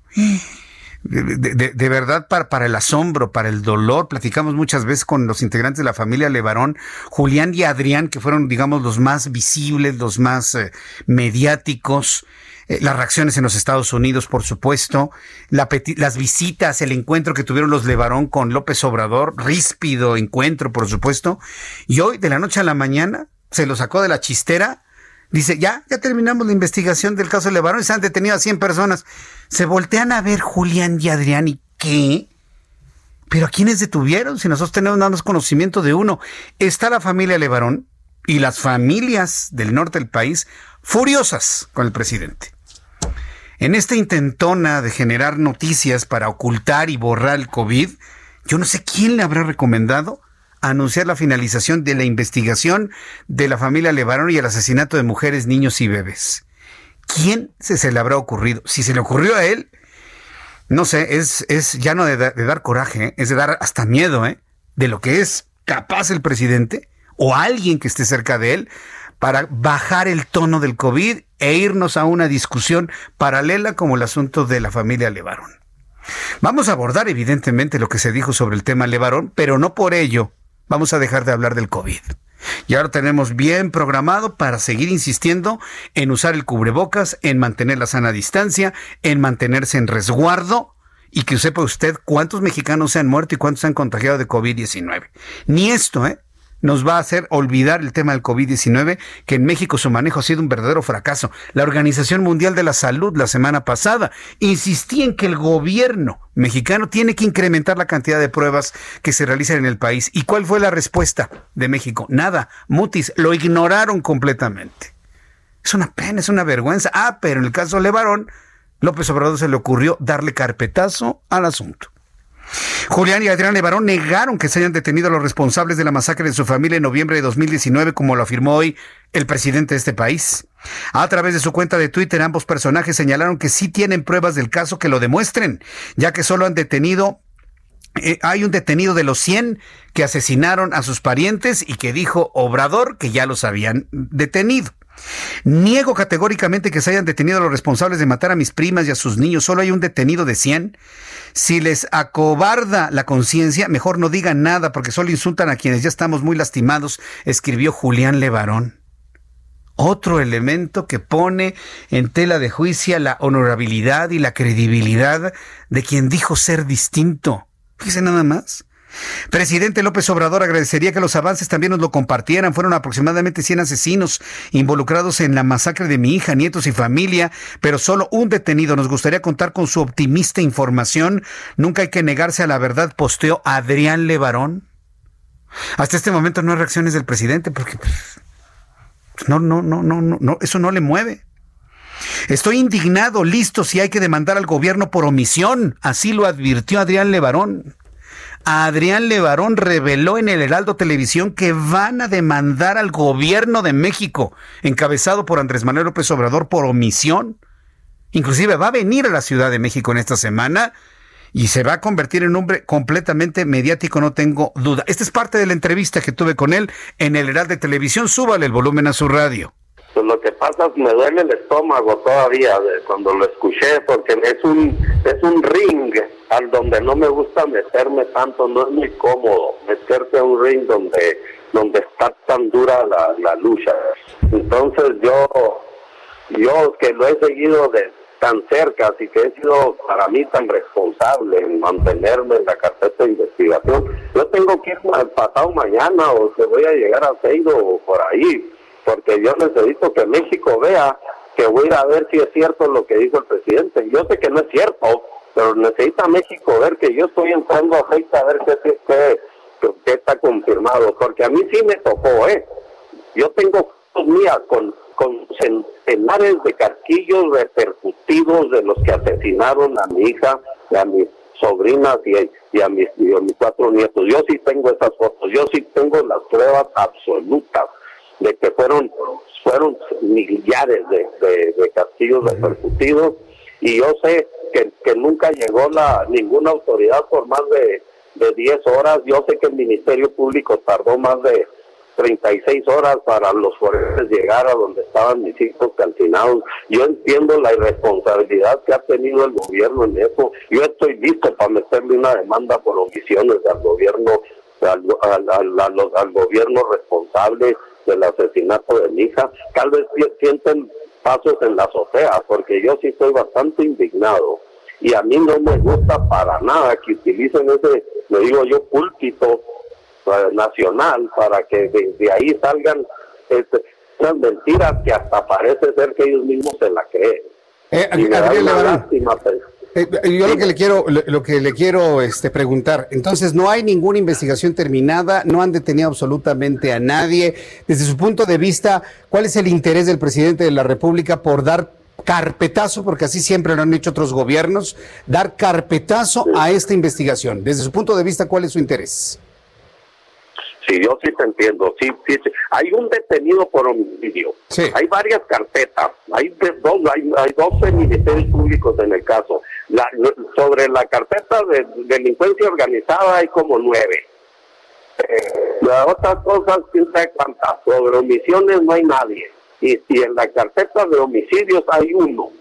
Speaker 1: De, verdad, para, para, el asombro, para el dolor, platicamos muchas veces con los integrantes de la familia Levarón, Julián y Adrián, que fueron, digamos, los más visibles, los más eh, mediáticos, eh, las reacciones en los Estados Unidos, por supuesto, las visitas, el encuentro que tuvieron los Levarón con López Obrador, ríspido encuentro, por supuesto, y hoy, de la noche a la mañana, se lo sacó de la chistera, dice, ya, ya terminamos la investigación del caso Levarón y se han detenido a 100 personas. Se voltean a ver Julián y Adrián y qué. Pero ¿a quiénes detuvieron? Si nosotros tenemos nada más conocimiento de uno. Está la familia Levarón y las familias del norte del país furiosas con el presidente. En esta intentona de generar noticias para ocultar y borrar el COVID, yo no sé quién le habrá recomendado anunciar la finalización de la investigación de la familia Levarón y el asesinato de mujeres, niños y bebés. ¿Quién se, le habrá ocurrido? Si se le ocurrió a él, no sé, es, es ya no de, dar coraje, es de dar hasta miedo, ¿eh? De lo que es capaz el presidente o alguien que esté cerca de él para bajar el tono del COVID e irnos a una discusión paralela como el asunto de la familia Levarón. Vamos a abordar evidentemente lo que se dijo sobre el tema Levarón, pero no por ello vamos a dejar de hablar del COVID. Y ahora tenemos bien programado para seguir insistiendo en usar el cubrebocas, en mantener la sana distancia, en mantenerse en resguardo y que sepa usted cuántos mexicanos se han muerto y cuántos se han contagiado de COVID-19. Ni esto, ¿eh? Nos va a hacer olvidar el tema del COVID-19, que en México su manejo ha sido un verdadero fracaso. La Organización Mundial de la Salud la semana pasada insistía en que el gobierno mexicano tiene que incrementar la cantidad de pruebas que se realizan en el país. ¿Y cuál fue la respuesta de México? Nada. Mutis, lo ignoraron completamente. Es una pena, es una vergüenza. Ah, pero en el caso de Levarón, López Obrador se le ocurrió darle carpetazo al asunto. Julián y Adrián Levarón negaron que se hayan detenido a los responsables de la masacre de su familia en noviembre de 2019, como lo afirmó hoy el presidente de este país. A través de su cuenta de Twitter, ambos personajes señalaron que sí tienen pruebas del caso que lo demuestren, ya que solo han detenido eh, hay un detenido de los 100 que asesinaron a sus parientes y que dijo Obrador que ya los habían detenido. Niego categóricamente que se hayan detenido a los responsables de matar a mis primas y a sus niños. Solo hay un detenido de 100. Si les acobarda la conciencia, mejor no digan nada porque solo insultan a quienes ya estamos muy lastimados, escribió Julián Levarón. Otro elemento que pone en tela de juicio la honorabilidad y la credibilidad de quien dijo ser distinto. Fíjese nada más. Presidente López Obrador agradecería que los avances también nos lo compartieran. Fueron aproximadamente 100 asesinos involucrados en la masacre de mi hija, nietos y familia, pero solo un detenido. Nos gustaría contar con su optimista información. Nunca hay que negarse a la verdad, posteó Adrián Levarón. Hasta este momento no hay reacciones del presidente porque pues, no, no, no, no, no, eso no le mueve. Estoy indignado, listo si hay que demandar al gobierno por omisión, así lo advirtió Adrián Levarón. Adrián Levarón reveló en el Heraldo Televisión que van a demandar al gobierno de México, encabezado por Andrés Manuel López Obrador, por omisión. Inclusive va a venir a la Ciudad de México en esta semana y se va a convertir en un hombre completamente mediático, no tengo duda. Esta es parte de la entrevista que tuve con él en el Heraldo Televisión. Súbale el volumen a su radio.
Speaker 12: Pues lo que pasa es que me duele el estómago todavía cuando lo escuché, porque es un, es un ring al donde no me gusta meterme tanto, no es muy cómodo meterse a un ring donde, donde está tan dura la, la lucha. Entonces yo, yo que lo he seguido de tan cerca, así que he sido para mí tan responsable en mantenerme en la carpeta de investigación, yo tengo que ir pasado mañana o se voy a llegar a Seido o por ahí porque yo necesito que México vea que voy a ir a ver si es cierto lo que dijo el presidente. Yo sé que no es cierto, pero necesita México ver que yo estoy entrando a a ver qué, qué, está confirmado, porque a mí sí me tocó, ¿eh? Yo tengo mías con, con centenares de casquillos repercutidos de los que asesinaron a mi hija, a mis sobrinas y, a, mis, cuatro nietos. Yo sí tengo esas fotos, yo sí tengo las pruebas absolutas de que fueron fueron millares de, de, castillos repercutidos y yo sé que, que nunca llegó la ninguna autoridad por más de, de 10 horas. Yo sé que el Ministerio Público tardó más de 36 horas para los forenses llegar a donde estaban mis hijos calcinados. Yo entiendo la irresponsabilidad que ha tenido el gobierno en eso. Yo estoy listo para meterle una demanda por omisiones al gobierno, al, al, al, gobierno responsable del asesinato de mi hija. Tal vez sienten pasos en la azotea, porque yo sí estoy bastante indignado. Y a mí no me gusta para nada que utilicen ese, le digo yo, púlpito nacional para que de, ahí salgan este, esas mentiras que hasta parece ser que ellos mismos se la creen.
Speaker 1: Eh, pues. Eh, yo lo que le quiero, lo que le quiero este, preguntar, entonces no hay ninguna investigación terminada, no han detenido absolutamente a nadie. Desde su punto de vista, ¿cuál es el interés del presidente de la República por dar carpetazo, porque así siempre lo han hecho otros gobiernos, dar carpetazo a esta investigación? Desde su punto de vista, ¿cuál es su interés?
Speaker 12: Sí, yo sí te entiendo. Sí, sí, Hay un detenido por homicidio. Hay varias carpetas. Hay, dos, hay, hay 12 ministerios públicos en el caso. La, sobre la carpeta de delincuencia organizada hay como nueve. Eh, las otras cosas, quién sabe cuántas. Sobre omisiones no hay nadie. Y, y en la carpeta de homicidios hay uno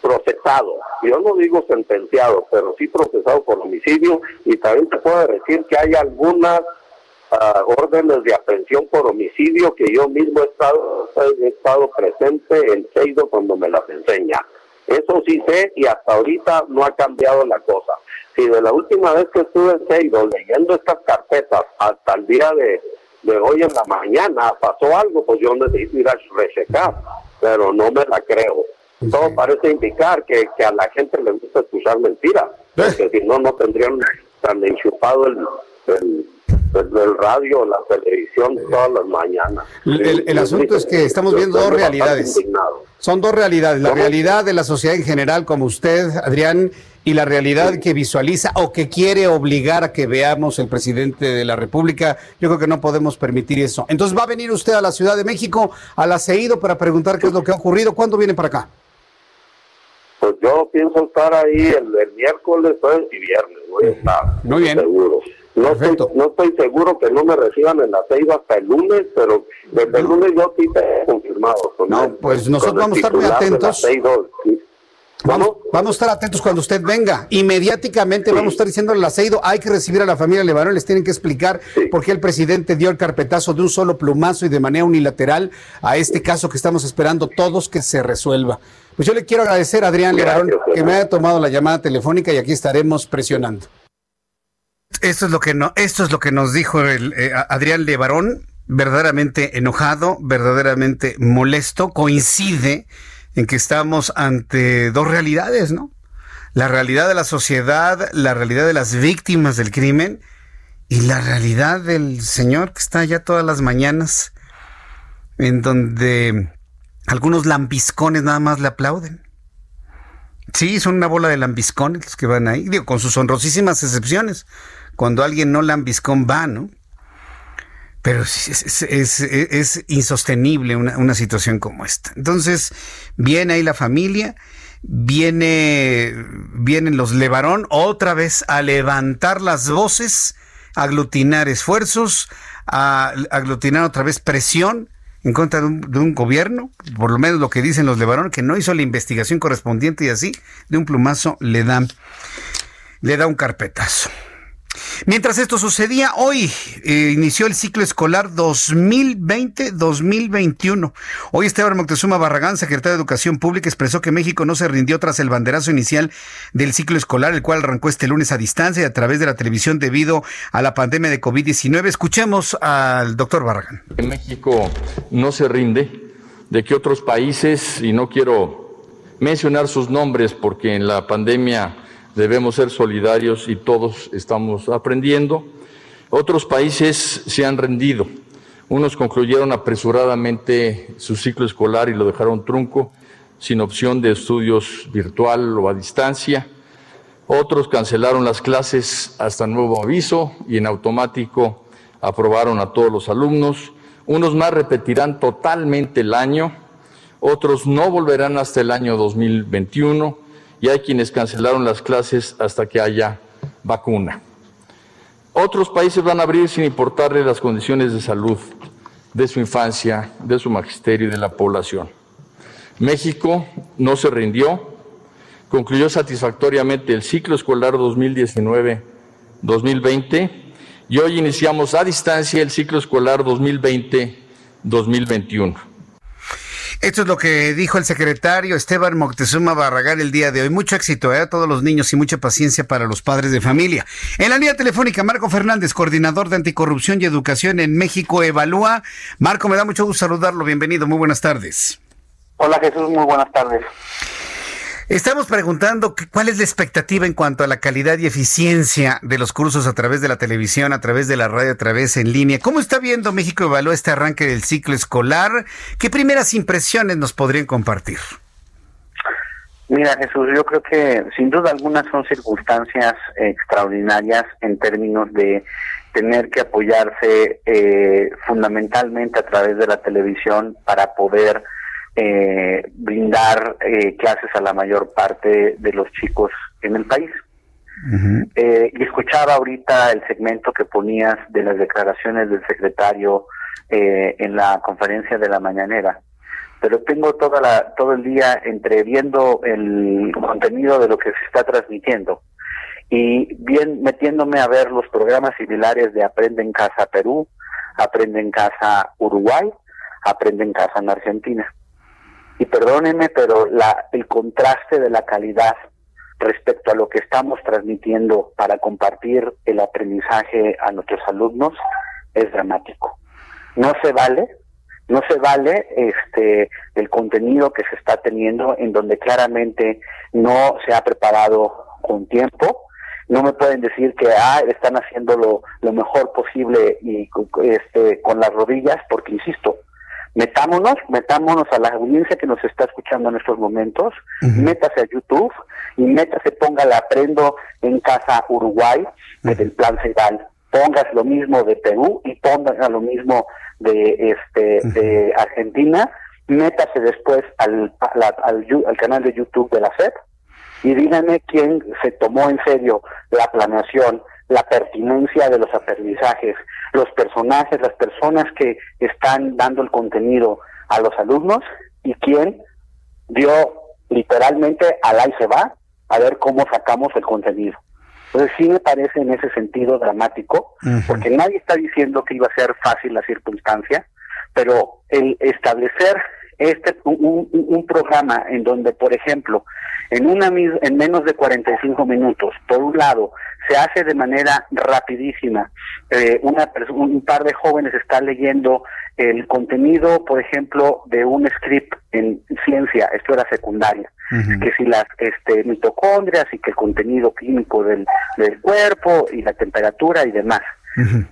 Speaker 12: procesado. Yo no digo sentenciado, pero sí procesado por homicidio. Y también te puedo decir que hay algunas órdenes de aprehensión por homicidio que yo mismo he estado, he estado presente en Seido cuando me las enseña. Eso sí sé y hasta ahorita no ha cambiado la cosa. Si de la última vez que estuve en Seido leyendo estas carpetas hasta el día de, de hoy en la mañana pasó algo, pues yo necesito ir a rechecar, pero no me la creo. Todo parece indicar que, que a la gente le gusta escuchar mentiras, porque si no, no tendrían tan enchufado el, el el radio, la televisión todas las mañanas.
Speaker 1: El, asunto es que estamos viendo dos realidades. Son dos realidades. La realidad de la sociedad en general, como usted, Adrián, y la realidad que visualiza o que quiere obligar a que veamos el presidente de la República. Yo creo que no podemos permitir eso. Entonces, ¿va a venir usted a la Ciudad de México, a la CEIDO, para preguntar qué es lo que ha ocurrido? ¿Cuándo viene para acá?
Speaker 12: Pues yo pienso estar ahí el, miércoles, jueves y viernes. Voy a estar.
Speaker 1: Muy bien.
Speaker 12: Seguro. No estoy, no estoy seguro que no me reciban en la CEIDO hasta el lunes, pero desde el lunes yo sí te he confirmado.
Speaker 1: no, pues nosotros vamos a estar muy atentos. Vamos, vamos, a estar atentos cuando usted venga. Inmediatamente vamos a estar diciendo al aceido, hay que recibir a la familia Levarón, les tienen que explicar por qué el presidente dio el carpetazo de un solo plumazo y de manera unilateral a este caso que estamos esperando todos que se resuelva. Pues yo le quiero agradecer a Adrián Levarón que me haya tomado la llamada telefónica y aquí estaremos presionando. Esto es lo que no, esto es lo que nos dijo el, eh, Adrián Levarón, verdaderamente enojado, verdaderamente molesto, coincide en que estamos ante dos realidades, ¿no? La realidad de la sociedad, la realidad de las víctimas del crimen y la realidad del señor que está allá todas las mañanas, en donde algunos lambiscones nada más le aplauden. Sí, son una bola de lambiscones los que van ahí, digo, con sus honrosísimas excepciones cuando alguien no lambiscón va, ¿no? Pero es, es, insostenible una, situación como esta. Entonces, viene ahí la familia, viene, vienen los Levarón otra vez a levantar las voces, a aglutinar esfuerzos, a aglutinar otra vez presión en contra de un, gobierno, por lo menos lo que dicen los Levarón, que no hizo la investigación correspondiente y así, de un plumazo le da, le da un carpetazo. Mientras esto sucedía, hoy eh, inició el ciclo escolar 2020-2021. Hoy Esteban Moctezuma Barragán, secretario de Educación Pública, expresó que México no se rindió tras el banderazo inicial del ciclo escolar, el cual arrancó este lunes a distancia y a través de la televisión debido a la pandemia de COVID-19. Escuchemos al doctor Barragán.
Speaker 2: México no se rinde, de que otros países, y no quiero mencionar sus nombres porque en la pandemia debemos ser solidarios y todos estamos aprendiendo. Otros países se han rendido. Unos concluyeron apresuradamente su ciclo escolar y lo dejaron trunco, sin opción de estudios virtual o a distancia. Otros cancelaron las clases hasta nuevo aviso y en automático aprobaron a todos los alumnos. Unos más repetirán totalmente el año, otros no volverán hasta el año 2021 y hay quienes cancelaron las clases hasta que haya vacuna. Otros países van a abrir sin importarle las condiciones de salud de su infancia, de su magisterio y de la población. México no se rindió, concluyó satisfactoriamente el ciclo escolar 2019-2020 y hoy iniciamos a distancia el ciclo escolar 2020-2021.
Speaker 1: Esto es lo que dijo el secretario Esteban Moctezuma Barragán el día de hoy. Mucho éxito ¿eh? a todos los niños y mucha paciencia para los padres de familia. En la línea telefónica, Marco Fernández, coordinador de anticorrupción y educación en México Evalúa. Marco, me da mucho gusto saludarlo. Bienvenido. Muy buenas tardes.
Speaker 9: Hola Jesús, muy buenas tardes.
Speaker 1: Estamos preguntando cuál es la expectativa en cuanto a la calidad y eficiencia de los cursos a través de la televisión, a través de la radio, a través en línea. ¿Cómo está viendo México Evalúa este arranque del ciclo escolar? ¿Qué primeras impresiones nos podrían compartir?
Speaker 9: Mira, Jesús, yo creo que sin duda alguna son circunstancias extraordinarias en términos de tener que apoyarse eh, fundamentalmente a través de la televisión para poder eh, brindar eh, clases a la mayor parte de los chicos en el país. eh, y escuchaba ahorita el segmento que ponías de las declaraciones del secretario eh, en la conferencia de la mañanera, pero tengo toda la, todo el día entre viendo el contenido de lo que se está transmitiendo y bien metiéndome a ver los programas similares de Aprende en Casa Perú, Aprende en Casa Uruguay, Aprende en Casa en Argentina y perdónenme, pero la, el contraste de la calidad respecto a lo que estamos transmitiendo para compartir el aprendizaje a nuestros alumnos es dramático. No se vale, no se vale este el contenido que se está teniendo en donde claramente no se ha preparado con tiempo. No me pueden decir que ah, están haciendo lo, lo mejor posible y este, con las rodillas, porque insisto, metámonos, metámonos a la audiencia que nos está escuchando en estos momentos, métase a YouTube y métase, póngale Aprendo en Casa Uruguay del Plan Cegal, pongas lo mismo de Perú y pongas lo mismo de este de Argentina, métase después al, al, al, canal de YouTube de la SEP y díganme quién se tomó en serio la planeación, la pertinencia de los aprendizajes, los personajes, las personas que están dando el contenido a los alumnos y quién dio literalmente al ahí se va a ver cómo sacamos el contenido. Entonces sí me parece en ese sentido dramático, porque nadie está diciendo que iba a ser fácil la circunstancia, pero el establecer este un, un, programa en donde, por ejemplo, en una en menos de 45 minutos, por un lado, se hace de manera rapidísima. Eh, una un par de jóvenes están leyendo el contenido, por ejemplo, de un script en ciencia, esto era secundaria, que si las este, mitocondrias y que el contenido químico del, del cuerpo y la temperatura y demás.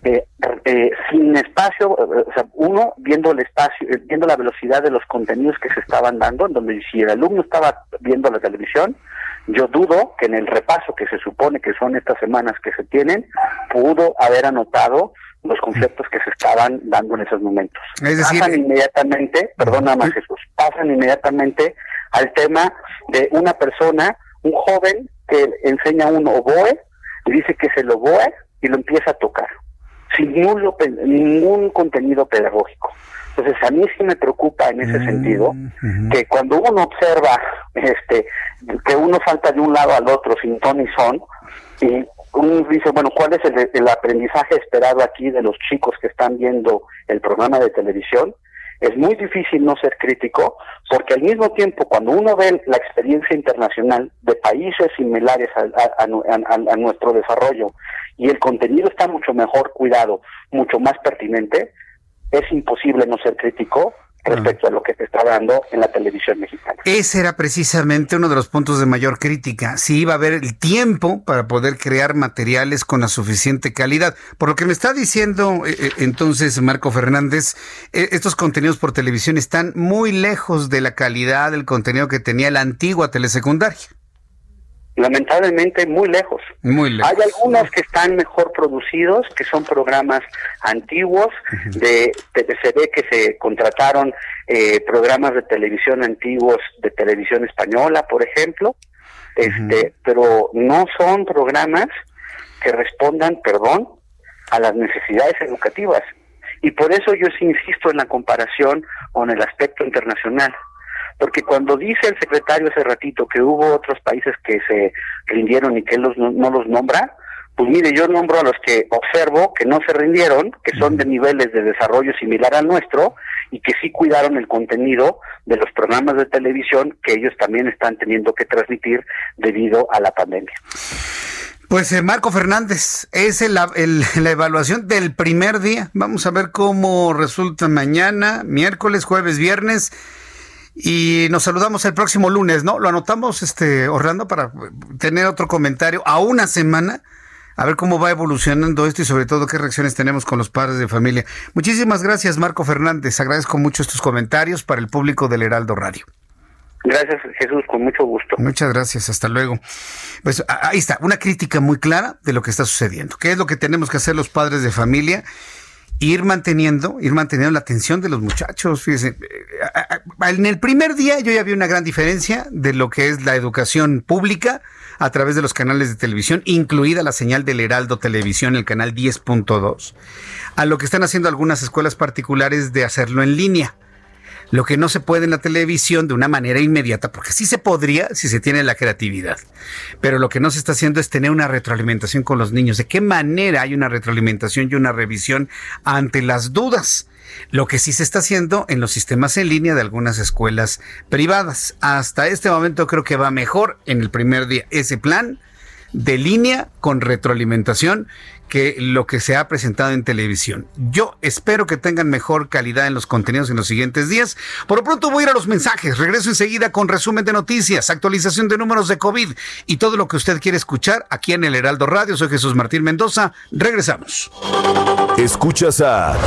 Speaker 9: Eh, eh, sin espacio, eh, o sea, uno viendo el espacio, eh, viendo la velocidad de los contenidos que se estaban dando, en donde si el alumno estaba viendo la televisión, yo dudo que en el repaso que se supone que son estas semanas que se tienen, pudo haber anotado los conceptos que se estaban dando en esos momentos. Es decir, pasan inmediatamente, perdona más Jesús, pasan inmediatamente al tema de una persona, un joven que enseña un oboe, y dice que es el oboe y lo empieza a tocar, sin ningún, ningún contenido pedagógico. Entonces a mí sí me preocupa en ese sentido que cuando uno observa este que uno salta de un lado al otro sin ton y son y uno dice, bueno, ¿cuál es el, el aprendizaje esperado aquí de los chicos que están viendo el programa de televisión? Es muy difícil no ser crítico, porque al mismo tiempo, cuando uno ve la experiencia internacional de países similares a, a, a, a, nuestro desarrollo y el contenido está mucho mejor cuidado, mucho más pertinente, es imposible no ser crítico respecto a lo que se está dando en la televisión mexicana.
Speaker 1: Ese era precisamente uno de los puntos de mayor crítica, si iba a haber el tiempo para poder crear materiales con la suficiente calidad. Por lo que me está diciendo eh, eh, entonces Marco Fernández, eh, estos contenidos por televisión están muy lejos de la calidad del contenido que tenía la antigua telesecundaria
Speaker 9: lamentablemente muy lejos.
Speaker 1: Muy lejos.
Speaker 9: Hay algunos que están mejor producidos, que son programas antiguos, de, se ve que se contrataron eh, programas de televisión antiguos de televisión española, por ejemplo, este, pero no son programas que respondan, perdón, a las necesidades educativas. Y por eso yo sí insisto en la comparación con el aspecto internacional porque cuando dice el secretario hace ratito que hubo otros países que se rindieron y que él no los nombra, pues mire, yo nombro a los que observo que no se rindieron, que son de niveles de desarrollo similar al nuestro y que sí cuidaron el contenido de los programas de televisión que ellos también están teniendo que transmitir debido a la pandemia.
Speaker 1: Pues eh, Marco Fernández, es la evaluación del primer día. Vamos a ver cómo resulta mañana, miércoles, jueves, viernes y nos saludamos el próximo lunes, ¿no? Lo anotamos, este, Orlando, para tener otro comentario a una semana, a ver cómo va evolucionando esto y sobre todo qué reacciones tenemos con los padres de familia. Muchísimas gracias, Marco Fernández. Agradezco mucho estos comentarios para el público del Heraldo Radio.
Speaker 9: Gracias, Jesús, con mucho gusto.
Speaker 1: Muchas gracias, hasta luego. Pues ahí está, una crítica muy clara de lo que está sucediendo. ¿Qué es lo que tenemos que hacer los padres de familia? ir manteniendo, ir manteniendo la atención de los muchachos. Fíjese, eh, en el primer día yo ya vi una gran diferencia de lo que es la educación pública a través de los canales de televisión, incluida la señal del Heraldo Televisión, el canal 10.2, a lo que están haciendo algunas escuelas particulares de hacerlo en línea lo que no se puede en la televisión de una manera inmediata, porque sí se podría si se tiene la creatividad. Pero lo que no se está haciendo es tener una retroalimentación con los niños. ¿De qué manera hay una retroalimentación y una revisión ante las dudas? Lo que sí se está haciendo en los sistemas en línea de algunas escuelas privadas. Hasta este momento creo que va mejor en el primer día ese plan de línea con retroalimentación que lo que se ha presentado en televisión. Yo espero que tengan mejor calidad en los contenidos en los siguientes días. Por lo pronto voy a ir a los mensajes. Regreso enseguida con resumen de noticias, actualización de números de COVID y todo lo que usted quiere escuchar aquí en el Heraldo Radio. Soy Jesús Martín Mendoza. Regresamos.
Speaker 10: Escuchas a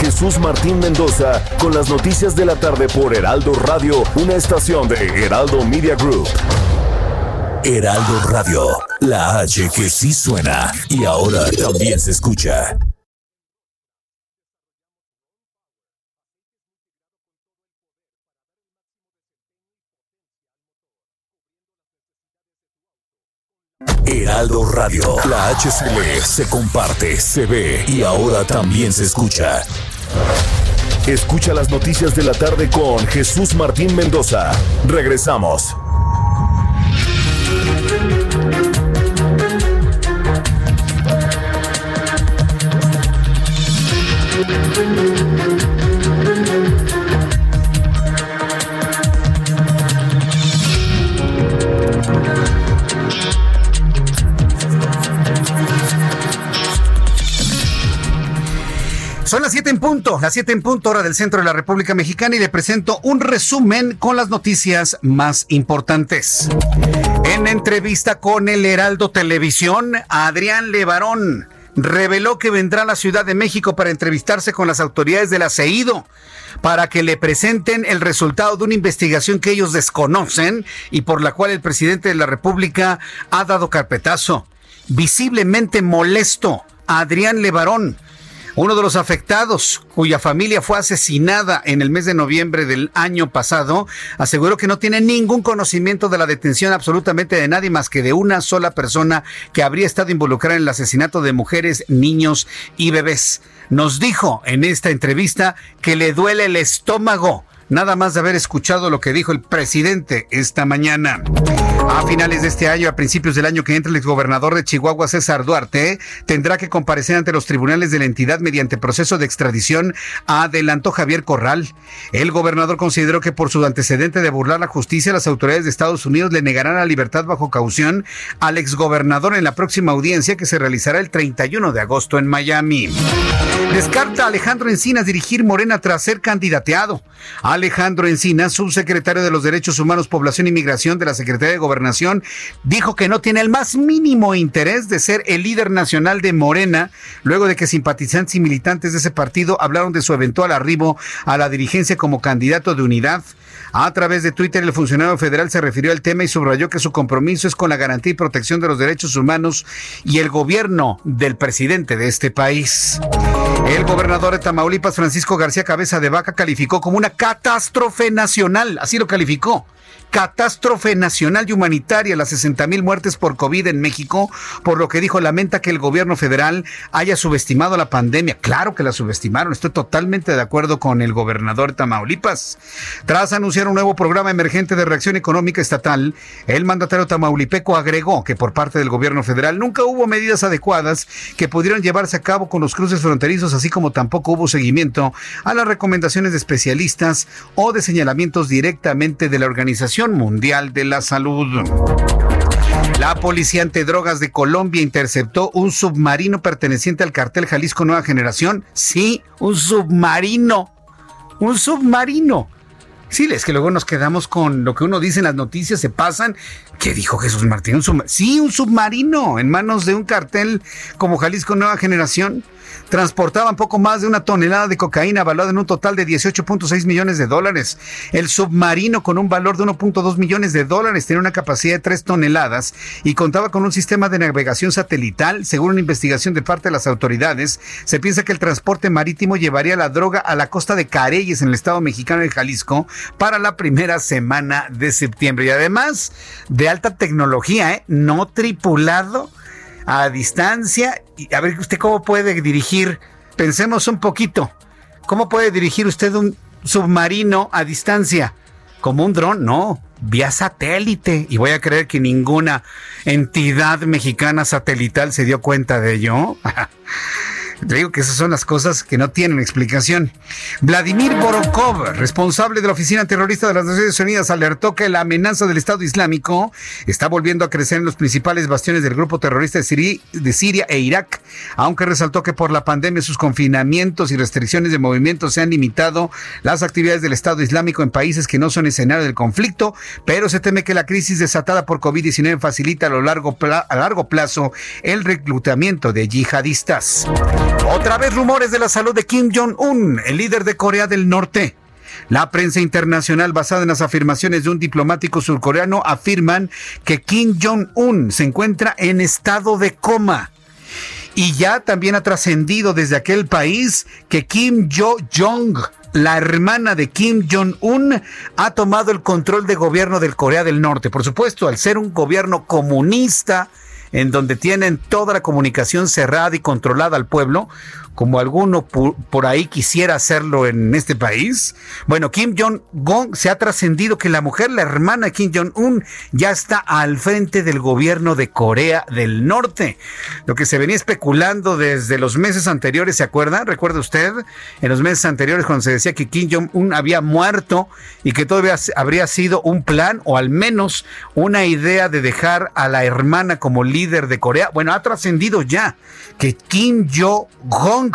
Speaker 10: Jesús Martín Mendoza con las noticias de la tarde por Heraldo Radio, una estación de Heraldo Media Group. Heraldo Radio, la H que sí suena y ahora también se escucha. Heraldo Radio, la HCL se comparte, se ve y ahora también se escucha. Escucha las noticias de la tarde con Jesús Martín Mendoza. Regresamos.
Speaker 1: Son las 7 en punto, las 7 en punto hora del centro de la República Mexicana y le presento un resumen con las noticias más importantes. En entrevista con el Heraldo Televisión, Adrián Levarón reveló que vendrá a la Ciudad de México para entrevistarse con las autoridades del ACEIDO para que le presenten el resultado de una investigación que ellos desconocen y por la cual el presidente de la República ha dado carpetazo. Visiblemente molesto, Adrián Levarón uno de los afectados, cuya familia fue asesinada en el mes de noviembre del año pasado, aseguró que no tiene ningún conocimiento de la detención absolutamente de nadie más que de una sola persona que habría estado involucrada en el asesinato de mujeres, niños y bebés. Nos dijo en esta entrevista que le duele el estómago nada más de haber escuchado lo que dijo el presidente esta mañana. A finales de este año, a principios del año que entra, el exgobernador de Chihuahua, César Duarte, tendrá que comparecer ante los tribunales de la entidad mediante proceso de extradición, adelantó Javier Corral. El gobernador consideró que por su antecedente de burlar la justicia, las autoridades de Estados Unidos le negarán la libertad bajo caución al exgobernador en la próxima audiencia que se realizará el 31 de agosto en Miami. Descarta Alejandro Encinas dirigir Morena tras ser candidateado. Alejandro Encinas, subsecretario de los Derechos Humanos, Población y Migración de la Secretaría de Gobernación, dijo que no tiene el más mínimo interés de ser el líder nacional de Morena, luego de que simpatizantes y militantes de ese partido hablaron de su eventual arribo a la dirigencia como candidato de unidad. A través de Twitter, el funcionario federal se refirió al tema y subrayó que su compromiso es con la garantía y protección de los derechos humanos y el gobierno del presidente de este país. El gobernador de Tamaulipas, Francisco García Cabeza de Vaca, calificó como una catástrofe nacional, así lo calificó catástrofe nacional y humanitaria, las 60 mil muertes por COVID en México, por lo que dijo, lamenta que el gobierno federal haya subestimado la pandemia. Claro que la subestimaron, estoy totalmente de acuerdo con el gobernador Tamaulipas. Tras anunciar un nuevo programa emergente de reacción económica estatal, el mandatario tamaulipeco agregó que por parte del gobierno federal nunca hubo medidas adecuadas que pudieran llevarse a cabo con los cruces fronterizos, así como tampoco hubo seguimiento a las recomendaciones de especialistas o de señalamientos directamente de la organización Mundial de la Salud. La policía antidrogas de Colombia interceptó un submarino perteneciente al cartel Jalisco Nueva Generación. Sí, un submarino. Un submarino. Sí, es que luego nos quedamos con lo que uno dice en las noticias, se pasan. ¿Qué dijo Jesús Martín? sí, un submarino en manos de un cartel como Jalisco Nueva Generación transportaban poco más de una tonelada de cocaína valuada en un total de 18.6 millones de dólares. El submarino con un valor de 1.2 millones de dólares tenía una capacidad de 3 toneladas y contaba con un sistema de navegación satelital. Según una investigación de parte de las autoridades, se piensa que el transporte marítimo llevaría la droga a la costa de Careyes en el estado mexicano de Jalisco para la primera semana de septiembre. Y además de alta tecnología, ¿eh? no tripulado a distancia. Y a ver usted cómo puede dirigir, pensemos un poquito, ¿cómo puede dirigir usted un submarino a distancia? Como un dron, no, vía satélite. Y voy a creer que ninguna entidad mexicana satelital se dio cuenta de ello. Te digo que esas son las cosas que no tienen explicación. Vladimir Borokov, responsable de la Oficina Terrorista de las Naciones Unidas, alertó que la amenaza del Estado Islámico está volviendo a crecer en los principales bastiones del grupo terrorista de Siria, e Irak, aunque resaltó que por la pandemia sus confinamientos y restricciones de movimiento se han limitado las actividades del Estado Islámico en países que no son escenario del conflicto, pero se teme que la crisis desatada por COVID-19 facilita a, lo largo a largo plazo el reclutamiento de yihadistas. Otra vez rumores de la salud de Kim Jong-un, el líder de Corea del Norte. La prensa internacional basada en las afirmaciones de un diplomático surcoreano afirman que Kim Jong-un se encuentra en estado de coma. Y ya también ha trascendido desde aquel país que Kim Jo-jong, la hermana de Kim Jong-un, ha tomado el control de gobierno del Corea del Norte. Por supuesto, al ser un gobierno comunista, en donde tienen toda la comunicación cerrada y controlada al pueblo, como alguno por, ahí quisiera hacerlo en este país. Bueno, Kim Jong-un se ha trascendido que la mujer, la hermana Kim Jong-un, ya está al frente del gobierno de Corea del Norte. Lo que se venía especulando desde los meses anteriores, ¿se acuerda? ¿Recuerda usted? En los meses anteriores cuando se decía que Kim Jong-un había muerto y que todavía habría sido un plan o al menos una idea de dejar a la hermana como líder de Corea. Bueno, ha trascendido ya que Kim Jong-un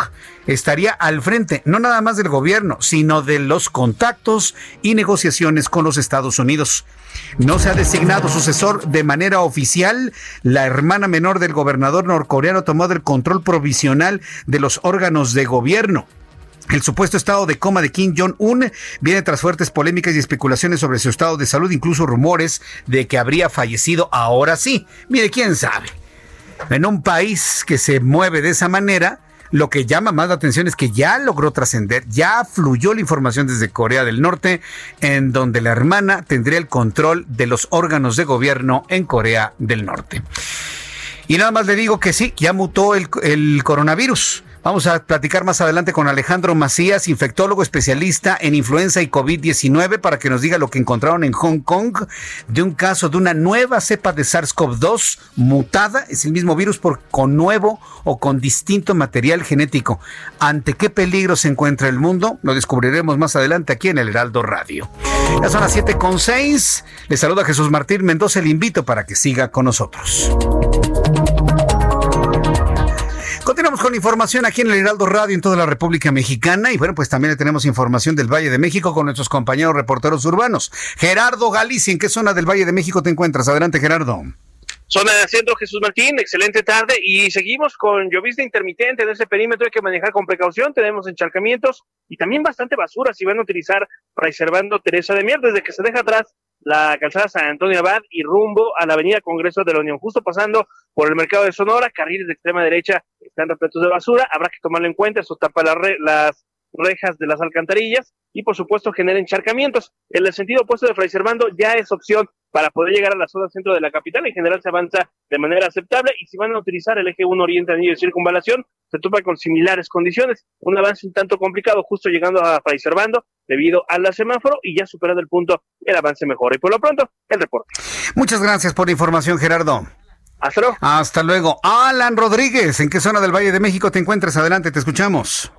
Speaker 1: estaría al frente, no nada más del gobierno, sino de los contactos y negociaciones con los Estados Unidos. No se ha designado sucesor de manera oficial. La hermana menor del gobernador norcoreano tomó el control provisional de los órganos de gobierno. El supuesto estado de coma de Kim Jong-un viene tras fuertes polémicas y especulaciones sobre su estado de salud, incluso rumores de que habría fallecido ahora sí. Mire, quién sabe. En un país que se mueve de esa manera, lo que llama más la atención es que ya logró trascender, ya fluyó la información desde Corea del Norte, en donde la hermana tendría el control de los órganos de gobierno en Corea del Norte. Y nada más le digo que sí, ya mutó el, coronavirus Vamos a platicar más adelante con Alejandro Macías, infectólogo especialista en influenza y COVID-19, para que nos diga lo que encontraron en Hong Kong de un caso de una nueva cepa de SARS-CoV-2 mutada. Es el mismo virus por, con nuevo o con distinto material genético. ¿Ante qué peligro se encuentra el mundo? Lo descubriremos más adelante aquí en el Heraldo Radio. Ya son las 7 con 6. Le saluda Jesús Martín Mendoza. Le invito para que siga con nosotros. Información aquí en el Heraldo Radio en toda la República Mexicana y bueno, pues también le tenemos información del Valle de México con nuestros compañeros reporteros urbanos. Gerardo Galicia, ¿en qué zona del Valle de México te encuentras? Adelante, Gerardo.
Speaker 7: Zona de centro, Jesús Martín, excelente tarde y seguimos con llovizna intermitente en ese perímetro, hay que manejar con precaución, tenemos encharcamientos y también bastante basura si van a utilizar reservando Teresa de Mier, desde que se deja atrás la calzada San Antonio Abad y rumbo a la avenida Congreso de la Unión, justo pasando por el mercado de Sonora, carriles de extrema derecha están repletos de basura, habrá que tomarlo en cuenta, eso tapa las, las rejas de las alcantarillas y por supuesto genera encharcamientos. En el sentido opuesto de Fray Servando ya es opción para poder llegar a la zona centro de la capital. En general se avanza de manera aceptable y si van a utilizar el eje 1 Oriente Anillo de Circunvalación, se topa con similares condiciones. Un avance un tanto complicado justo llegando a Fray Servando debido al semáforo y ya superado el punto, el avance mejora. Y por lo pronto, el reporte.
Speaker 1: Muchas gracias por la información, Gerardo.
Speaker 7: Hasta luego.
Speaker 1: Hasta luego. Alan Rodríguez, ¿en qué zona del Valle de México te encuentras? Adelante, te escuchamos.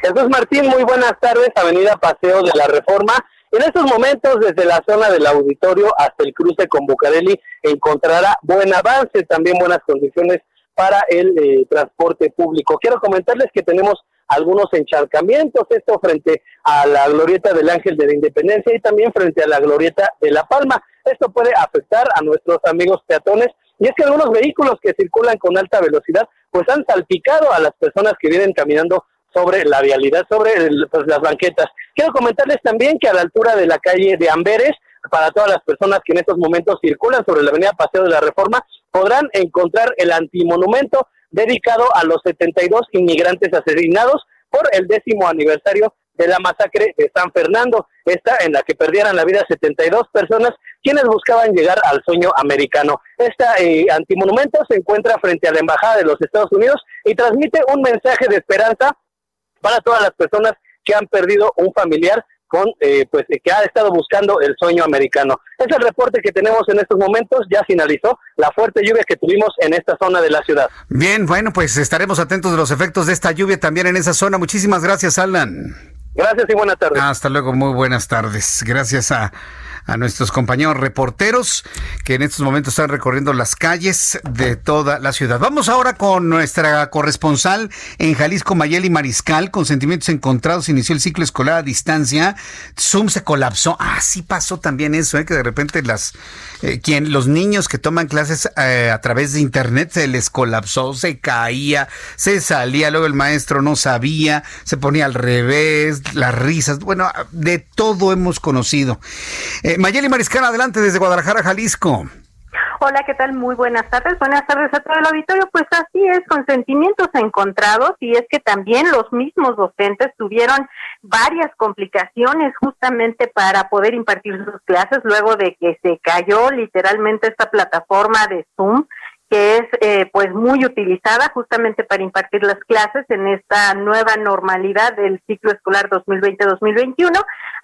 Speaker 8: Jesús Martín, muy buenas tardes, Avenida Paseo de la Reforma. En estos momentos, desde la zona del auditorio hasta el cruce con Bucareli, encontrará buen avance, también buenas condiciones para el eh, transporte público. Quiero comentarles que tenemos algunos encharcamientos, esto frente a la glorieta del Ángel de la Independencia y también frente a la glorieta de La Palma. Esto puede afectar a nuestros amigos peatones y es que algunos vehículos que circulan con alta velocidad pues han salpicado a las personas que vienen caminando sobre la vialidad, sobre pues, las banquetas. Quiero comentarles también que a la altura de la calle de Amberes, para todas las personas que en estos momentos circulan sobre la avenida Paseo de la Reforma, podrán encontrar el antimonumento dedicado a los 72 inmigrantes asesinados por el décimo aniversario de la masacre de San Fernando, esta en la que perdieran la vida 72 personas quienes buscaban llegar al sueño americano. Este eh, antimonumento se encuentra frente a la Embajada de los Estados Unidos y transmite un mensaje de esperanza para todas las personas que han perdido un familiar con eh, pues que ha estado buscando el sueño americano. Es el reporte que tenemos en estos momentos, ya finalizó la fuerte lluvia que tuvimos en esta zona de la ciudad.
Speaker 1: Bien, bueno, pues estaremos atentos de los efectos de esta lluvia también en esa zona. Muchísimas gracias, Alan.
Speaker 8: Gracias y buenas tardes.
Speaker 1: Hasta luego, muy buenas tardes. Gracias a a nuestros compañeros reporteros que en estos momentos están recorriendo las calles de toda la ciudad. Vamos ahora con nuestra corresponsal en Jalisco, Mayeli Mariscal, con sentimientos encontrados. Inició el ciclo escolar a distancia. Zoom se colapsó. Ah, sí pasó también eso, ¿eh? que de repente las, eh, los niños que toman clases eh, a través de internet se les colapsó, se caía, se salía, luego el maestro no sabía, se ponía al revés, las risas. Bueno, de todo hemos conocido. Mayeli Mariscal, adelante desde Guadalajara, Jalisco.
Speaker 13: Hola, ¿qué tal? Muy buenas tardes. Buenas tardes a todo el auditorio. Pues así es, con sentimientos encontrados y es que también los mismos docentes tuvieron varias complicaciones justamente para poder impartir sus clases luego de que se cayó literalmente esta plataforma de Zoom que es eh, pues muy utilizada justamente para impartir las clases en esta nueva normalidad del ciclo escolar 2020-2021.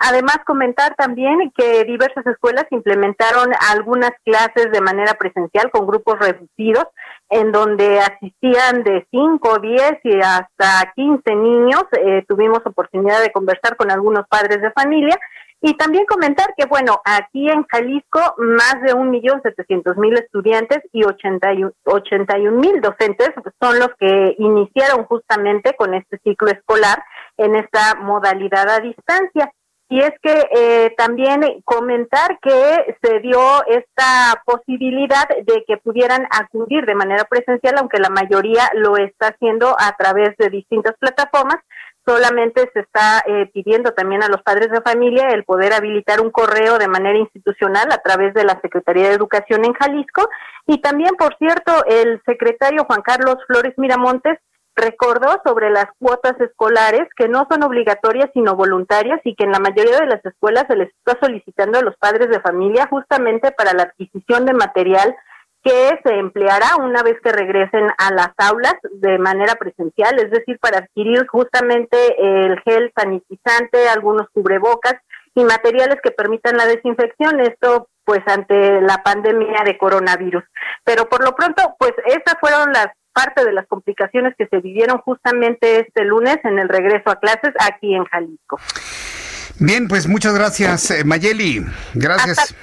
Speaker 13: Además, comentar también que diversas escuelas implementaron algunas clases de manera presencial con grupos reducidos, en donde asistían de 5, 10 y hasta 15 niños. Eh, tuvimos oportunidad de conversar con algunos padres de familia y también comentar que, bueno, aquí en Jalisco más de un millón setecientos mil estudiantes y ochenta y mil docentes son los que iniciaron justamente con este ciclo escolar en esta modalidad a distancia. Y es que eh, también comentar que se dio esta posibilidad de que pudieran acudir de manera presencial, aunque la mayoría lo está haciendo a través de distintas plataformas, solamente se está eh, pidiendo también a los padres de familia el poder habilitar un correo de manera institucional a través de la Secretaría de Educación en Jalisco. Y también, por cierto, el secretario Juan Carlos Flores Miramontes recordó sobre las cuotas escolares que no son obligatorias sino voluntarias y que en la mayoría de las escuelas se les está solicitando a los padres de familia justamente para la adquisición de material que se empleará una vez que regresen a las aulas de manera presencial, es decir, para adquirir justamente el gel sanitizante, algunos cubrebocas y materiales que permitan la desinfección. Esto pues ante la pandemia de coronavirus. Pero por lo pronto, pues esas fueron las parte de las complicaciones que se vivieron justamente este lunes en el regreso a clases aquí en Jalisco.
Speaker 1: Bien, pues muchas gracias, eh, Mayeli. Gracias.
Speaker 13: Hasta,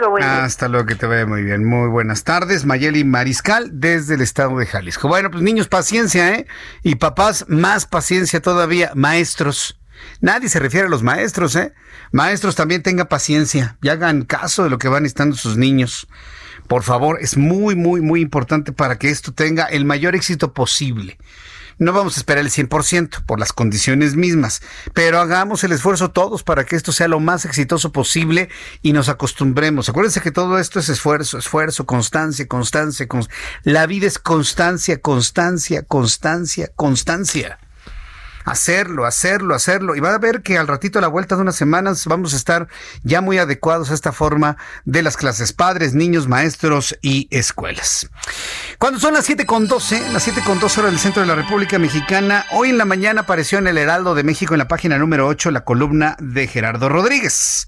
Speaker 13: luego,
Speaker 1: Hasta luego, que te vaya muy bien. Muy buenas tardes, Mayeli Mariscal, desde el estado de Jalisco. Bueno, pues niños, paciencia, ¿eh? Y papás, más paciencia todavía. Maestros. Nadie se refiere a los maestros, ¿eh? Maestros también tengan paciencia y hagan caso de lo que van estando sus niños. Por favor, es muy, muy, muy importante para que esto tenga el mayor éxito posible. No vamos a esperar el 100% por las condiciones mismas, pero hagamos el esfuerzo todos para que esto sea lo más exitoso posible y nos acostumbremos. Acuérdense que todo esto es esfuerzo, esfuerzo, constancia, constancia. la vida es constancia, constancia, constancia, constancia hacerlo, hacerlo, hacerlo. Y va a ver que al ratito, a la vuelta de unas semanas, vamos a estar ya muy adecuados a esta forma de las clases padres, niños, maestros y escuelas. Cuando son las 7 con 12, las 7 con 12 horas del centro de la República Mexicana, hoy en la mañana apareció en el Heraldo de México, en la página número 8, la columna de Gerardo Rodríguez.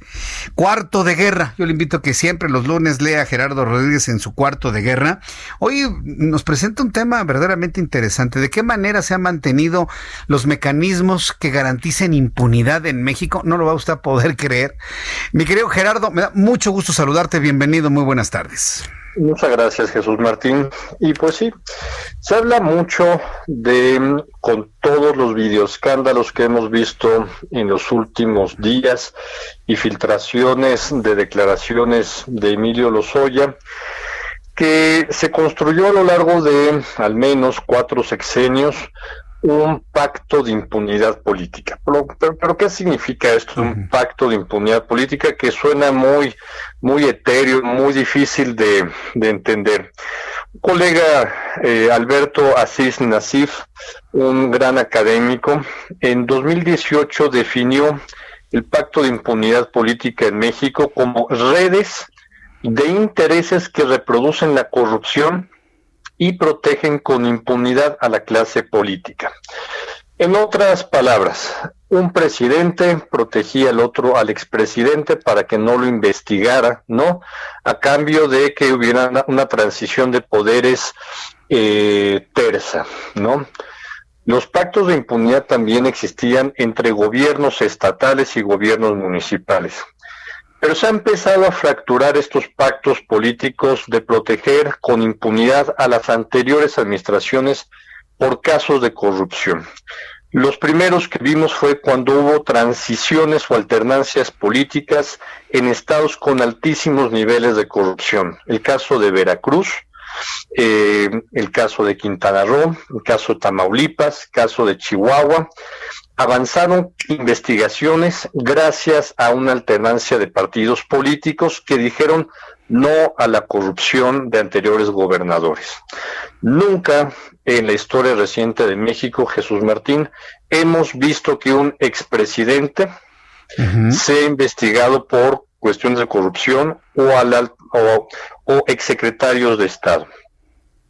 Speaker 1: Cuarto de guerra. Yo le invito a que siempre los lunes lea Gerardo Rodríguez en su cuarto de guerra. Hoy nos presenta un tema verdaderamente interesante. ¿De qué manera se han mantenido los mecanismos mecanismos que garanticen impunidad en México. No lo va usted a poder creer. Mi querido Gerardo, me da mucho gusto saludarte. Bienvenido, muy buenas tardes.
Speaker 14: Muchas gracias, Jesús Martín. Y pues sí, se habla mucho de, con todos los videoescándalos que hemos visto en los últimos días y filtraciones de declaraciones de Emilio Lozoya, que se construyó a lo largo de al menos cuatro sexenios un pacto de impunidad política. Pero, ¿qué significa esto? Un pacto de impunidad política que suena muy, muy etéreo, muy difícil de, entender. Un colega eh, Alberto Asís Nasif, un gran académico, en 2018 definió el pacto de impunidad política en México como redes de intereses que reproducen la corrupción y protegen con impunidad a la clase política. En otras palabras, un presidente protegía al otro, al expresidente, para que no lo investigara, ¿no? A cambio de que hubiera una, transición de poderes eh, tersa, ¿no? Los pactos de impunidad también existían entre gobiernos estatales y gobiernos municipales. Pero se ha empezado a fracturar estos pactos políticos de proteger con impunidad a las anteriores administraciones por casos de corrupción. Los primeros que vimos fue cuando hubo transiciones o alternancias políticas en estados con altísimos niveles de corrupción. El caso de Veracruz, eh, el caso de Quintana Roo, el caso de Tamaulipas, el caso de Chihuahua, avanzaron investigaciones gracias a una alternancia de partidos políticos que dijeron no a la corrupción de anteriores gobernadores. Nunca en la historia reciente de México, Jesús Martín, hemos visto que un expresidente sea investigado por cuestiones de corrupción o, al, o, o exsecretarios de Estado.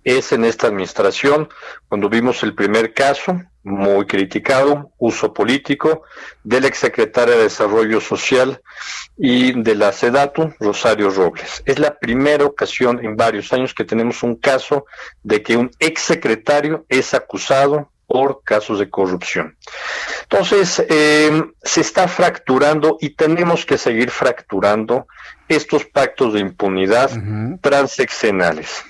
Speaker 14: Es en esta administración cuando vimos el primer caso muy criticado, uso político, del exsecretario de Desarrollo Social y de la SEDATU, Rosario Robles. Es la primera ocasión en varios años que tenemos un caso de que un exsecretario es acusado por casos de corrupción. Entonces, eh, se está fracturando y tenemos que seguir fracturando estos pactos de impunidad transeccionales.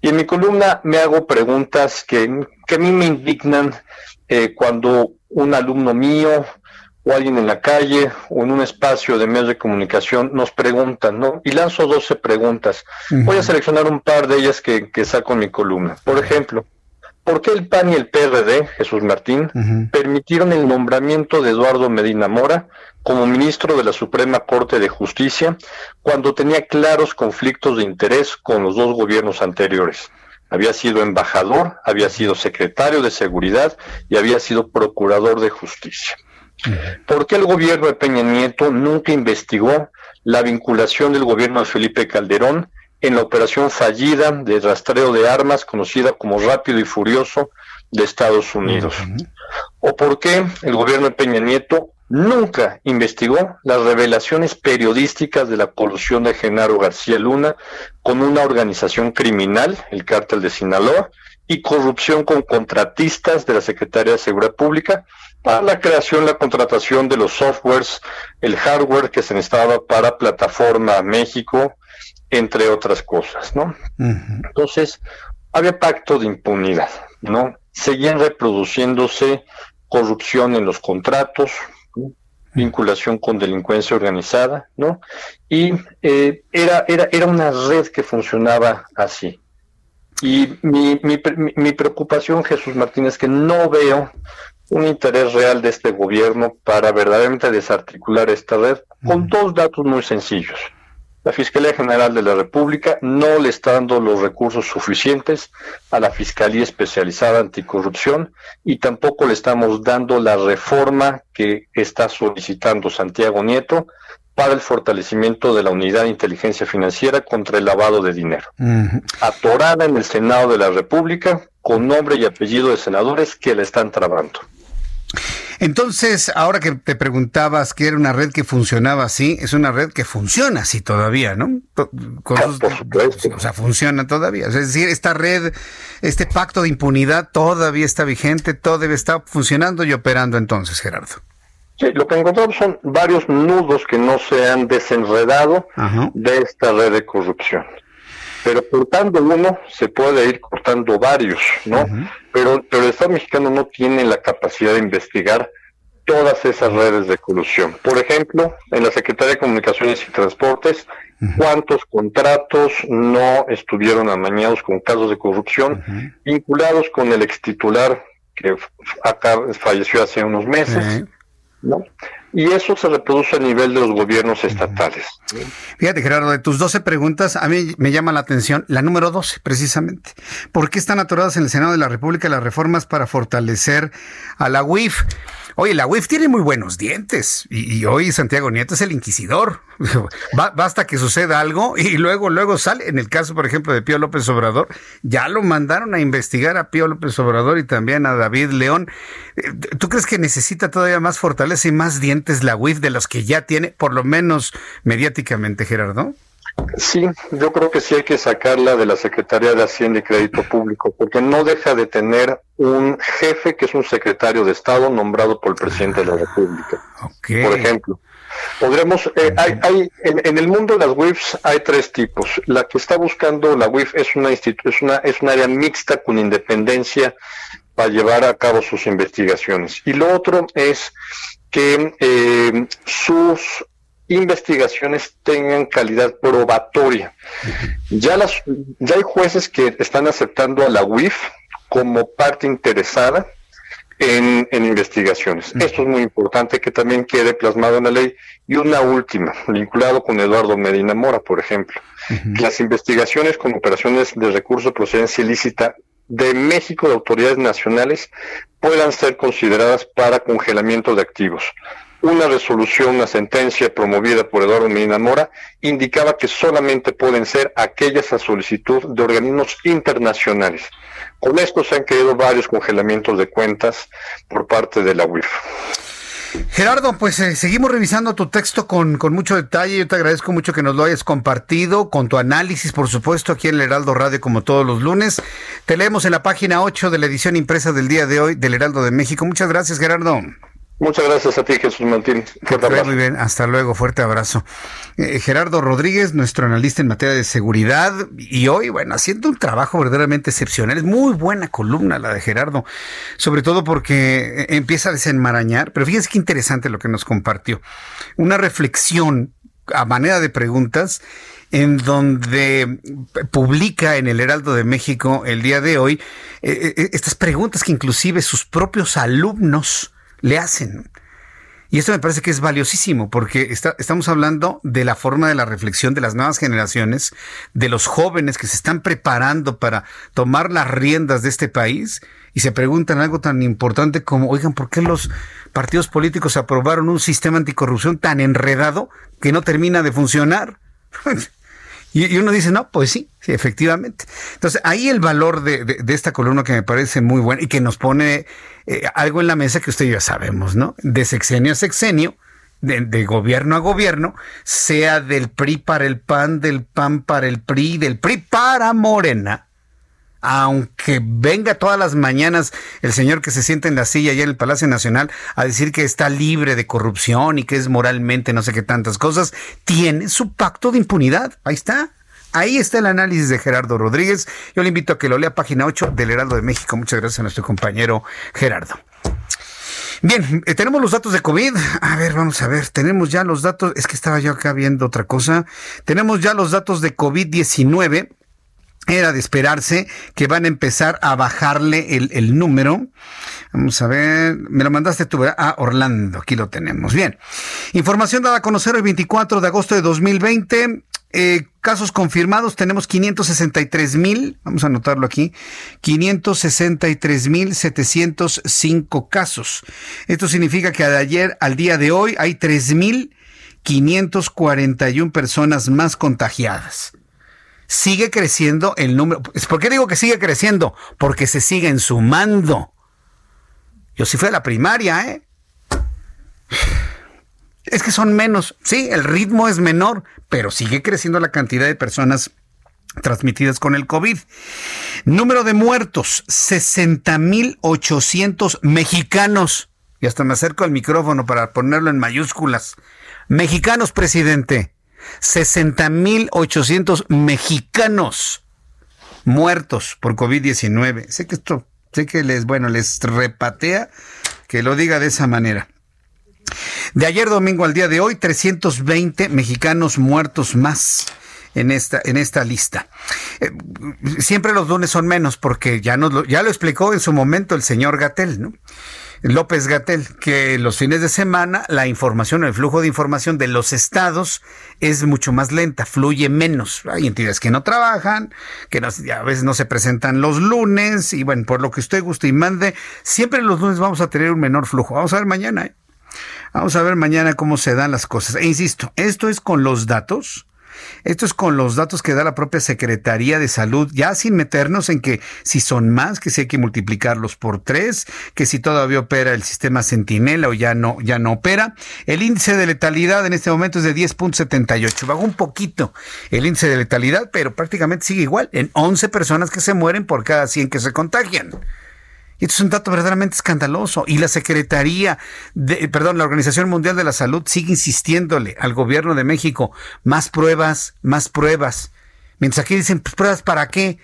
Speaker 14: Y en mi columna me hago preguntas que, que a mí me indignan eh, cuando un alumno mío o alguien en la calle o en un espacio de medios de comunicación nos preguntan, ¿no? Y lanzo 12 preguntas. Voy a seleccionar un par de ellas que, que saco en mi columna. Por ejemplo, ¿por qué el PAN y el PRD, Jesús Martín, permitieron el nombramiento de Eduardo Medina Mora como ministro de la Suprema Corte de Justicia cuando tenía claros conflictos de interés con los dos gobiernos anteriores. Había sido embajador, había sido secretario de Seguridad y había sido procurador de justicia. ¿Por qué el gobierno de Peña Nieto nunca investigó la vinculación del gobierno de Felipe Calderón en la operación fallida de rastreo de armas conocida como Rápido y Furioso de Estados Unidos. ¿O por qué el gobierno de Peña Nieto nunca investigó las revelaciones periodísticas de la colusión de Genaro García Luna con una organización criminal, el cártel de Sinaloa, y corrupción con contratistas de la Secretaría de Seguridad Pública para la creación, la contratación de los softwares, el hardware que se necesitaba para Plataforma México, entre otras cosas, ¿no? Entonces, había pacto de impunidad, ¿no? Seguían reproduciéndose corrupción en los contratos, vinculación con delincuencia organizada, ¿no? Y eh, era, era, era una red que funcionaba así. Y mi, mi, mi, preocupación, Jesús Martínez, es que no veo un interés real de este gobierno para verdaderamente desarticular esta red con dos datos muy sencillos. La Fiscalía General de la República no le está dando los recursos suficientes a la Fiscalía Especializada Anticorrupción y tampoco le estamos dando la reforma que está solicitando Santiago Nieto para el fortalecimiento de la unidad de inteligencia financiera contra el lavado de dinero. Atorada en el Senado de la República con nombre y apellido de senadores que la están trabando.
Speaker 1: Entonces, ahora que te preguntabas que era una red que funcionaba así, es una red que funciona así todavía, ¿no? Con o sea, funciona todavía. Es decir, esta red, este pacto de impunidad todavía está vigente, todavía está funcionando y operando entonces, Gerardo.
Speaker 14: Sí, lo que encontramos son varios nudos que no se han desenredado de esta red de corrupción pero cortando uno se puede ir cortando varios, ¿no? pero, pero el Estado mexicano no tiene la capacidad de investigar todas esas redes de colusión. Por ejemplo, en la Secretaría de Comunicaciones y Transportes, ¿cuántos contratos no estuvieron amañados con casos de corrupción vinculados con el extitular que acá falleció hace unos meses? ¿no? Y eso se reproduce a nivel de los gobiernos estatales.
Speaker 1: Fíjate, Gerardo, de tus 12 preguntas, a mí me llama la atención la número 12, precisamente. ¿Por qué están atoradas en el Senado de la República las reformas para fortalecer a la UIF? Oye, la UIF tiene muy buenos dientes y, hoy Santiago Nieto es el inquisidor. basta que suceda algo y luego, luego sale. En el caso, por ejemplo, de Pío López Obrador, ya lo mandaron a investigar a Pío López Obrador y también a David León. Eh, ¿Tú crees que necesita todavía más fortaleza y más dientes la UIF de los que ya tiene, por lo menos mediáticamente, Gerardo?
Speaker 14: Sí, yo creo que sí hay que sacarla de la Secretaría de Hacienda y Crédito Público, porque no deja de tener un jefe que es un secretario de Estado nombrado por el presidente de la República. Por ejemplo, podremos, eh, hay, hay en, el mundo de las WIFs hay tres tipos. La que está buscando la WIF es una es una es un área mixta con independencia para llevar a cabo sus investigaciones. Y lo otro es que eh, sus investigaciones tengan calidad probatoria. Ya, las, ya hay jueces que están aceptando a la UIF como parte interesada en, investigaciones. Esto es muy importante que también quede plasmado en la ley. Y una última, vinculado con Eduardo Medina Mora, por ejemplo. Las investigaciones con operaciones de recurso de procedencia ilícita de México de autoridades nacionales puedan ser consideradas para congelamiento de activos una resolución, una sentencia promovida por Eduardo Medina Mora, indicaba que solamente pueden ser aquellas a solicitud de organismos internacionales. Con esto se han quedado varios congelamientos de cuentas por parte de la UIF.
Speaker 1: Gerardo, pues eh, seguimos revisando tu texto con, con, mucho detalle. Yo te agradezco mucho que nos lo hayas compartido, con tu análisis, por supuesto, aquí en el Heraldo Radio, como todos los lunes. Te leemos en la página 8 de la edición impresa del día de hoy del Heraldo de México. Muchas gracias, Gerardo.
Speaker 14: Muchas gracias a ti, Jesús Martín.
Speaker 1: Muy bien, hasta luego, fuerte abrazo. Eh, Gerardo Rodríguez, nuestro analista en materia de seguridad, y hoy, bueno, haciendo un trabajo verdaderamente excepcional. Es muy buena columna la de Gerardo, sobre todo porque eh, empieza a desenmarañar, pero fíjense qué interesante lo que nos compartió. Una reflexión a manera de preguntas en donde publica en el Heraldo de México el día de hoy eh, estas preguntas que inclusive sus propios alumnos le hacen. Y esto me parece que es valiosísimo porque estamos hablando de la forma de la reflexión de las nuevas generaciones, de los jóvenes que se están preparando para tomar las riendas de este país y se preguntan algo tan importante como, oigan, ¿por qué los partidos políticos aprobaron un sistema anticorrupción tan enredado que no termina de funcionar? Y, uno dice, no, pues sí, sí, efectivamente. Entonces, ahí el valor de, esta columna que me parece muy buena y que nos pone eh, algo en la mesa que usted ya sabemos, ¿no? De sexenio a sexenio, de, gobierno a gobierno, sea del PRI para el PAN, del PAN para el PRI, del PRI para Morena, aunque venga todas las mañanas el señor que se sienta en la silla allá en el Palacio Nacional a decir que está libre de corrupción y que es moralmente no sé qué tantas cosas, tiene su pacto de impunidad. Ahí está. Ahí está el análisis de Gerardo Rodríguez. Yo le invito a que lo lea página 8 del Heraldo de México. Muchas gracias a nuestro compañero Gerardo. Bien, eh, tenemos los datos de COVID. A ver, vamos a ver. Tenemos ya los datos. Es que estaba yo acá viendo otra cosa. Tenemos ya los datos de COVID-19 era de esperarse que van a empezar a bajarle el, número. Vamos a ver, me lo mandaste tú, ¿verdad? Ah, Orlando, aquí lo tenemos. Bien. Información dada a conocer el 24 de agosto de 2020. Eh, casos confirmados tenemos 563 mil, vamos a anotarlo aquí, 563 mil 705 casos. Esto significa que de ayer al día de hoy hay 3 mil 541 personas más contagiadas sigue creciendo el número. ¿Por qué digo que sigue creciendo? Porque se siguen sumando. Yo sí fui a la primaria, ¿eh? Es que son menos. Sí, el ritmo es menor, pero sigue creciendo la cantidad de personas transmitidas con el COVID. Número de muertos, 60.800 mexicanos. Y hasta me acerco al micrófono para ponerlo en mayúsculas. Mexicanos, presidente. 60.800 mexicanos muertos por COVID-19. Sé que esto, sé que les, bueno, les repatea que lo diga de esa manera. De ayer domingo al día de hoy, 320 mexicanos muertos más en esta, en esta lista. Eh, siempre los lunes son menos porque ya, nos lo, ya lo explicó en su momento el señor Gatel, ¿no? López Gatel, que los fines de semana la información, el flujo de información de los estados es mucho más lenta, fluye menos. Hay entidades que no trabajan, que a veces no se presentan los lunes y bueno, por lo que usted guste y mande, siempre los lunes vamos a tener un menor flujo. Vamos a ver mañana. ¿eh? Vamos a ver mañana cómo se dan las cosas. E insisto, esto es con los datos esto es con los datos que da la propia Secretaría de Salud, ya sin meternos en que si son más, que si hay que multiplicarlos por tres, que si todavía opera el sistema Centinela o ya no, ya no opera. El índice de letalidad en este momento es de 10.78. Bajó un poquito el índice de letalidad, pero prácticamente sigue igual, en 11 personas que se mueren por cada 100 que se contagian. Esto es un dato verdaderamente escandaloso. Y la Secretaría, de, perdón, la Organización Mundial de la Salud sigue insistiéndole al gobierno de México, más pruebas, más pruebas. Mientras aquí dicen, pues pruebas para qué?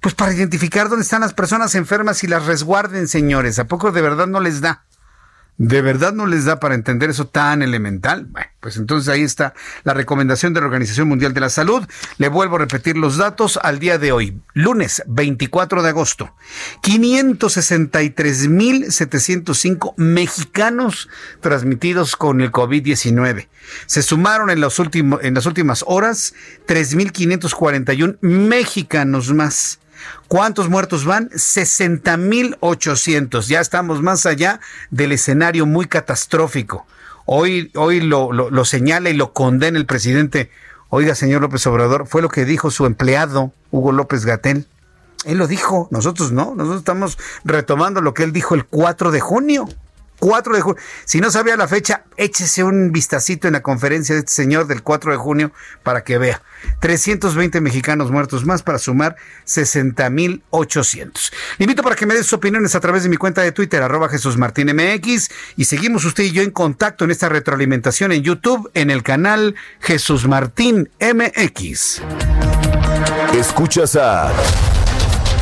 Speaker 1: Pues para identificar dónde están las personas enfermas y las resguarden, señores. ¿A poco de verdad no les da? ¿De verdad no les da para entender eso tan elemental? Bueno, pues entonces ahí está la recomendación de la Organización Mundial de la Salud. Le vuelvo a repetir los datos al día de hoy, lunes 24 de agosto. 563.705 mexicanos transmitidos con el COVID-19. Se sumaron en, los últimos, en las últimas horas 3.541 mexicanos más. ¿Cuántos muertos van? 60.800. Ya estamos más allá del escenario muy catastrófico. Hoy, hoy lo, lo, señala y lo condena el presidente. Oiga, señor López Obrador, fue lo que dijo su empleado, Hugo López Gatel. Él lo dijo, nosotros no, nosotros estamos retomando lo que él dijo el 4 de junio. 4 de junio. Si no sabía la fecha, échese un vistacito en la conferencia de este señor del 4 de junio para que vea. 320 mexicanos muertos más para sumar 60.800. Le invito para que me dé sus opiniones a través de mi cuenta de Twitter, arroba Jesús Martín MX, y seguimos usted y yo en contacto en esta retroalimentación en YouTube, en el canal Jesús Martín MX.
Speaker 10: Escuchas a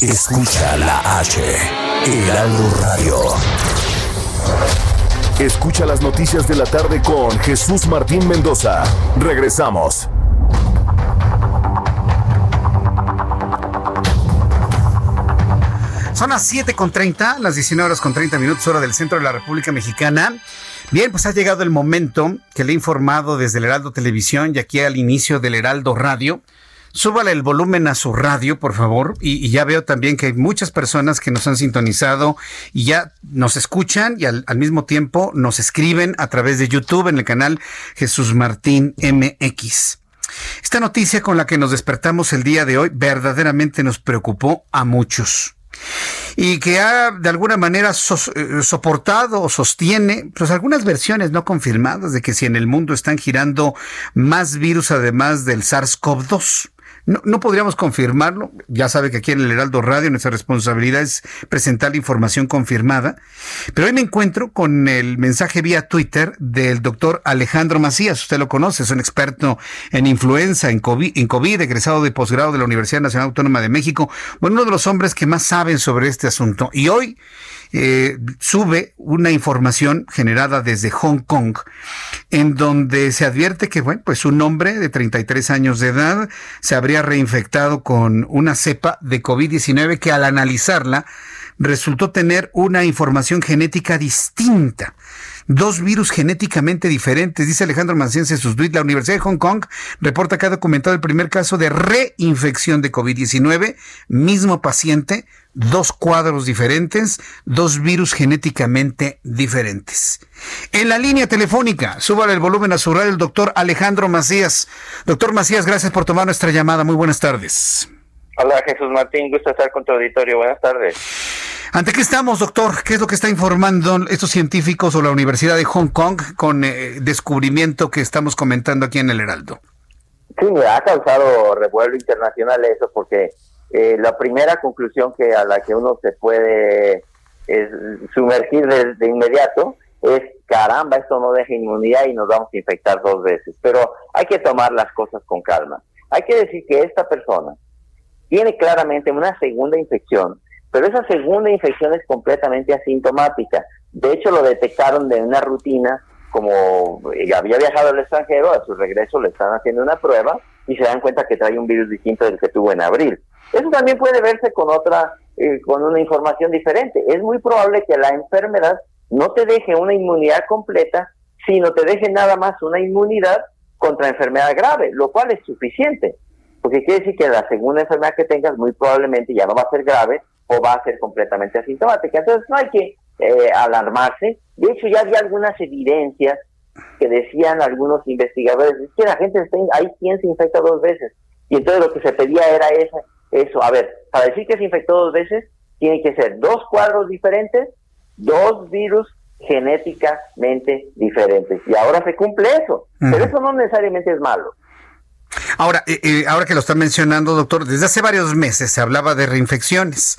Speaker 10: Escucha la H, Heraldo Radio. Escucha las noticias de la tarde con Jesús Martín Mendoza. Regresamos.
Speaker 1: Son las 7.30, las 19 horas con 30 minutos, hora del centro de la República Mexicana. Bien, pues ha llegado el momento que le he informado desde el Heraldo Televisión y aquí al inicio del Heraldo Radio. Súbale el volumen a su radio, por favor. Y, ya veo también que hay muchas personas que nos han sintonizado y ya nos escuchan y al, mismo tiempo nos escriben a través de YouTube en el canal Jesús Martín MX. Esta noticia con la que nos despertamos el día de hoy verdaderamente nos preocupó a muchos y que ha de alguna manera eh, soportado o sostiene pues algunas versiones no confirmadas de que si en el mundo están girando más virus además del SARS-CoV-2. No, podríamos confirmarlo. Ya sabe que aquí en el Heraldo Radio nuestra responsabilidad es presentar la información confirmada. Pero hoy me encuentro con el mensaje vía Twitter del doctor Alejandro Macías. Usted lo conoce, es un experto en influenza, en COVID, en COVID egresado de posgrado de la Universidad Nacional Autónoma de México. Bueno, uno de los hombres que más saben sobre este asunto. Y hoy eh, sube una información generada desde Hong Kong en donde se advierte que, bueno, pues un hombre de 33 años de edad se habría reinfectado con una cepa de COVID-19 que al analizarla resultó tener una información genética distinta dos virus genéticamente diferentes, dice Alejandro Manciencia en sus tweets. La Universidad de Hong Kong reporta que ha documentado el primer caso de reinfección de COVID-19, mismo paciente, dos cuadros diferentes, dos virus genéticamente diferentes. En la línea telefónica, súbale el volumen a su radio el doctor Alejandro Macías. Doctor Macías, gracias por tomar nuestra llamada. Muy buenas tardes.
Speaker 15: Hola Jesús Martín, gusto estar con tu auditorio. Buenas tardes.
Speaker 1: ¿Ante qué estamos, doctor? ¿Qué es lo que está informando estos científicos o la Universidad de Hong Kong con eh, descubrimiento que estamos comentando aquí en el Heraldo?
Speaker 15: Sí, ha causado revuelo internacional eso porque eh, la primera conclusión que a la que uno se puede sumergir de, inmediato es caramba, esto no deja inmunidad y nos vamos a infectar dos veces. Pero hay que tomar las cosas con calma. Hay que decir que esta persona tiene claramente una segunda infección pero esa segunda infección es completamente asintomática. De hecho, lo detectaron de una rutina, como había viajado al extranjero, a su regreso le están haciendo una prueba y se dan cuenta que trae un virus distinto del que tuvo en abril. Eso también puede verse con otra, eh, con una información diferente. Es muy probable que la enfermedad no te deje una inmunidad completa, sino te deje nada más una inmunidad contra enfermedad grave, lo cual es suficiente. Porque quiere decir que la segunda enfermedad que tengas muy probablemente ya no va a ser grave, o va a ser completamente asintomática. Entonces no hay que eh, alarmarse. De hecho, ya había algunas evidencias que decían algunos investigadores, que la gente está, hay quien se infecta dos veces. Y entonces lo que se pedía era eso, eso. A ver, para decir que se infectó dos veces, tiene que ser dos cuadros diferentes, dos virus genéticamente diferentes. Y ahora se cumple eso. Pero eso no necesariamente es malo.
Speaker 1: Ahora, eh, eh, ahora que lo está mencionando, doctor, desde hace varios meses se hablaba de reinfecciones.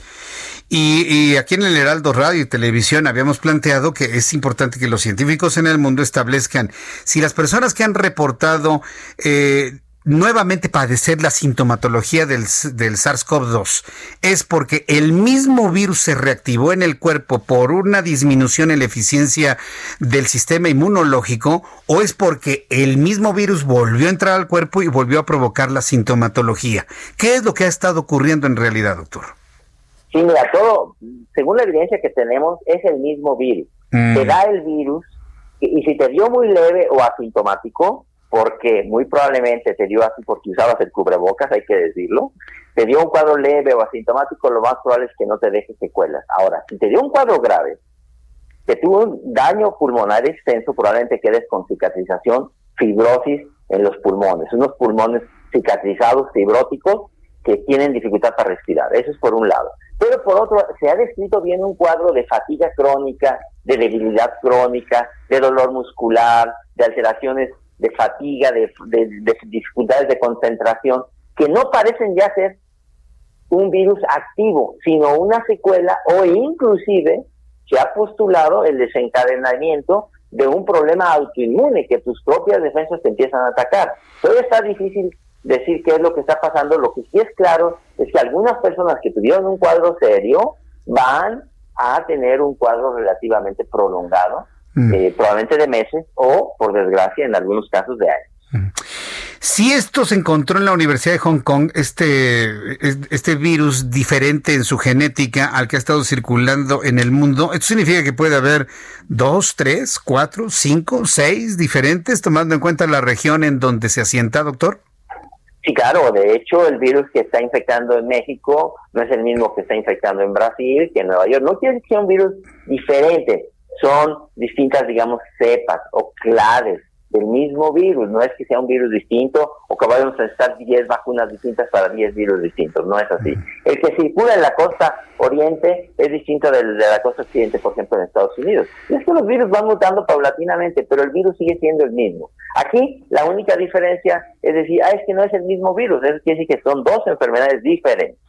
Speaker 1: Y, aquí en el Heraldo Radio y Televisión habíamos planteado que es importante que los científicos en el mundo establezcan si las personas que han reportado eh, nuevamente padecer la sintomatología del, del SARS-CoV-2 es porque el mismo virus se reactivó en el cuerpo por una disminución en la eficiencia del sistema inmunológico o es porque el mismo virus volvió a entrar al cuerpo y volvió a provocar la sintomatología. ¿Qué es lo que ha estado ocurriendo en realidad, doctor?
Speaker 15: Sí, mira, todo, según la evidencia que tenemos, es el mismo virus. Mm. Te da el virus y si te dio muy leve o asintomático, porque muy probablemente te dio así porque usabas el cubrebocas, hay que decirlo, te dio un cuadro leve o asintomático, lo más probable es que no te deje secuelas. Ahora, si te dio un cuadro grave, que tuvo un daño pulmonar extenso, probablemente quedes con cicatrización, fibrosis en los pulmones, unos pulmones cicatrizados, fibróticos, que tienen dificultad para respirar. Eso es por un lado. Pero por otro, se ha descrito bien un cuadro de fatiga crónica, de debilidad crónica, de dolor muscular, de alteraciones de fatiga, de, dificultades de concentración, que no parecen ya ser un virus activo, sino una secuela o inclusive se ha postulado el desencadenamiento de un problema autoinmune, que tus propias defensas te empiezan a atacar. Todavía está difícil decir qué es lo que está pasando, lo que sí es claro es que algunas personas que tuvieron un cuadro serio van a tener un cuadro relativamente prolongado, mm. eh, probablemente de meses o, por desgracia, en algunos casos de años. Mm.
Speaker 1: Si esto se encontró en la Universidad de Hong Kong, este, este virus diferente en su genética al que ha estado circulando en el mundo, ¿esto significa que puede haber dos, tres, cuatro, cinco, seis diferentes, tomando en cuenta la región en donde se asienta, doctor?
Speaker 15: Sí, claro, de hecho el virus que está infectando en México no es el mismo que está infectando en Brasil, que en Nueva York. No quiere decir que sea un virus diferente, son distintas, digamos, cepas o claves del mismo virus, no es que sea un virus distinto o que vayamos a necesitar 10 vacunas distintas para 10 virus distintos, no es así. El que circula en la costa oriente es distinto del de la costa occidente, por ejemplo, en Estados Unidos. Y es que los virus van mutando paulatinamente, pero el virus sigue siendo el mismo. Aquí la única diferencia es decir, ah, es que no es el mismo virus, es quiere decir que son dos enfermedades diferentes.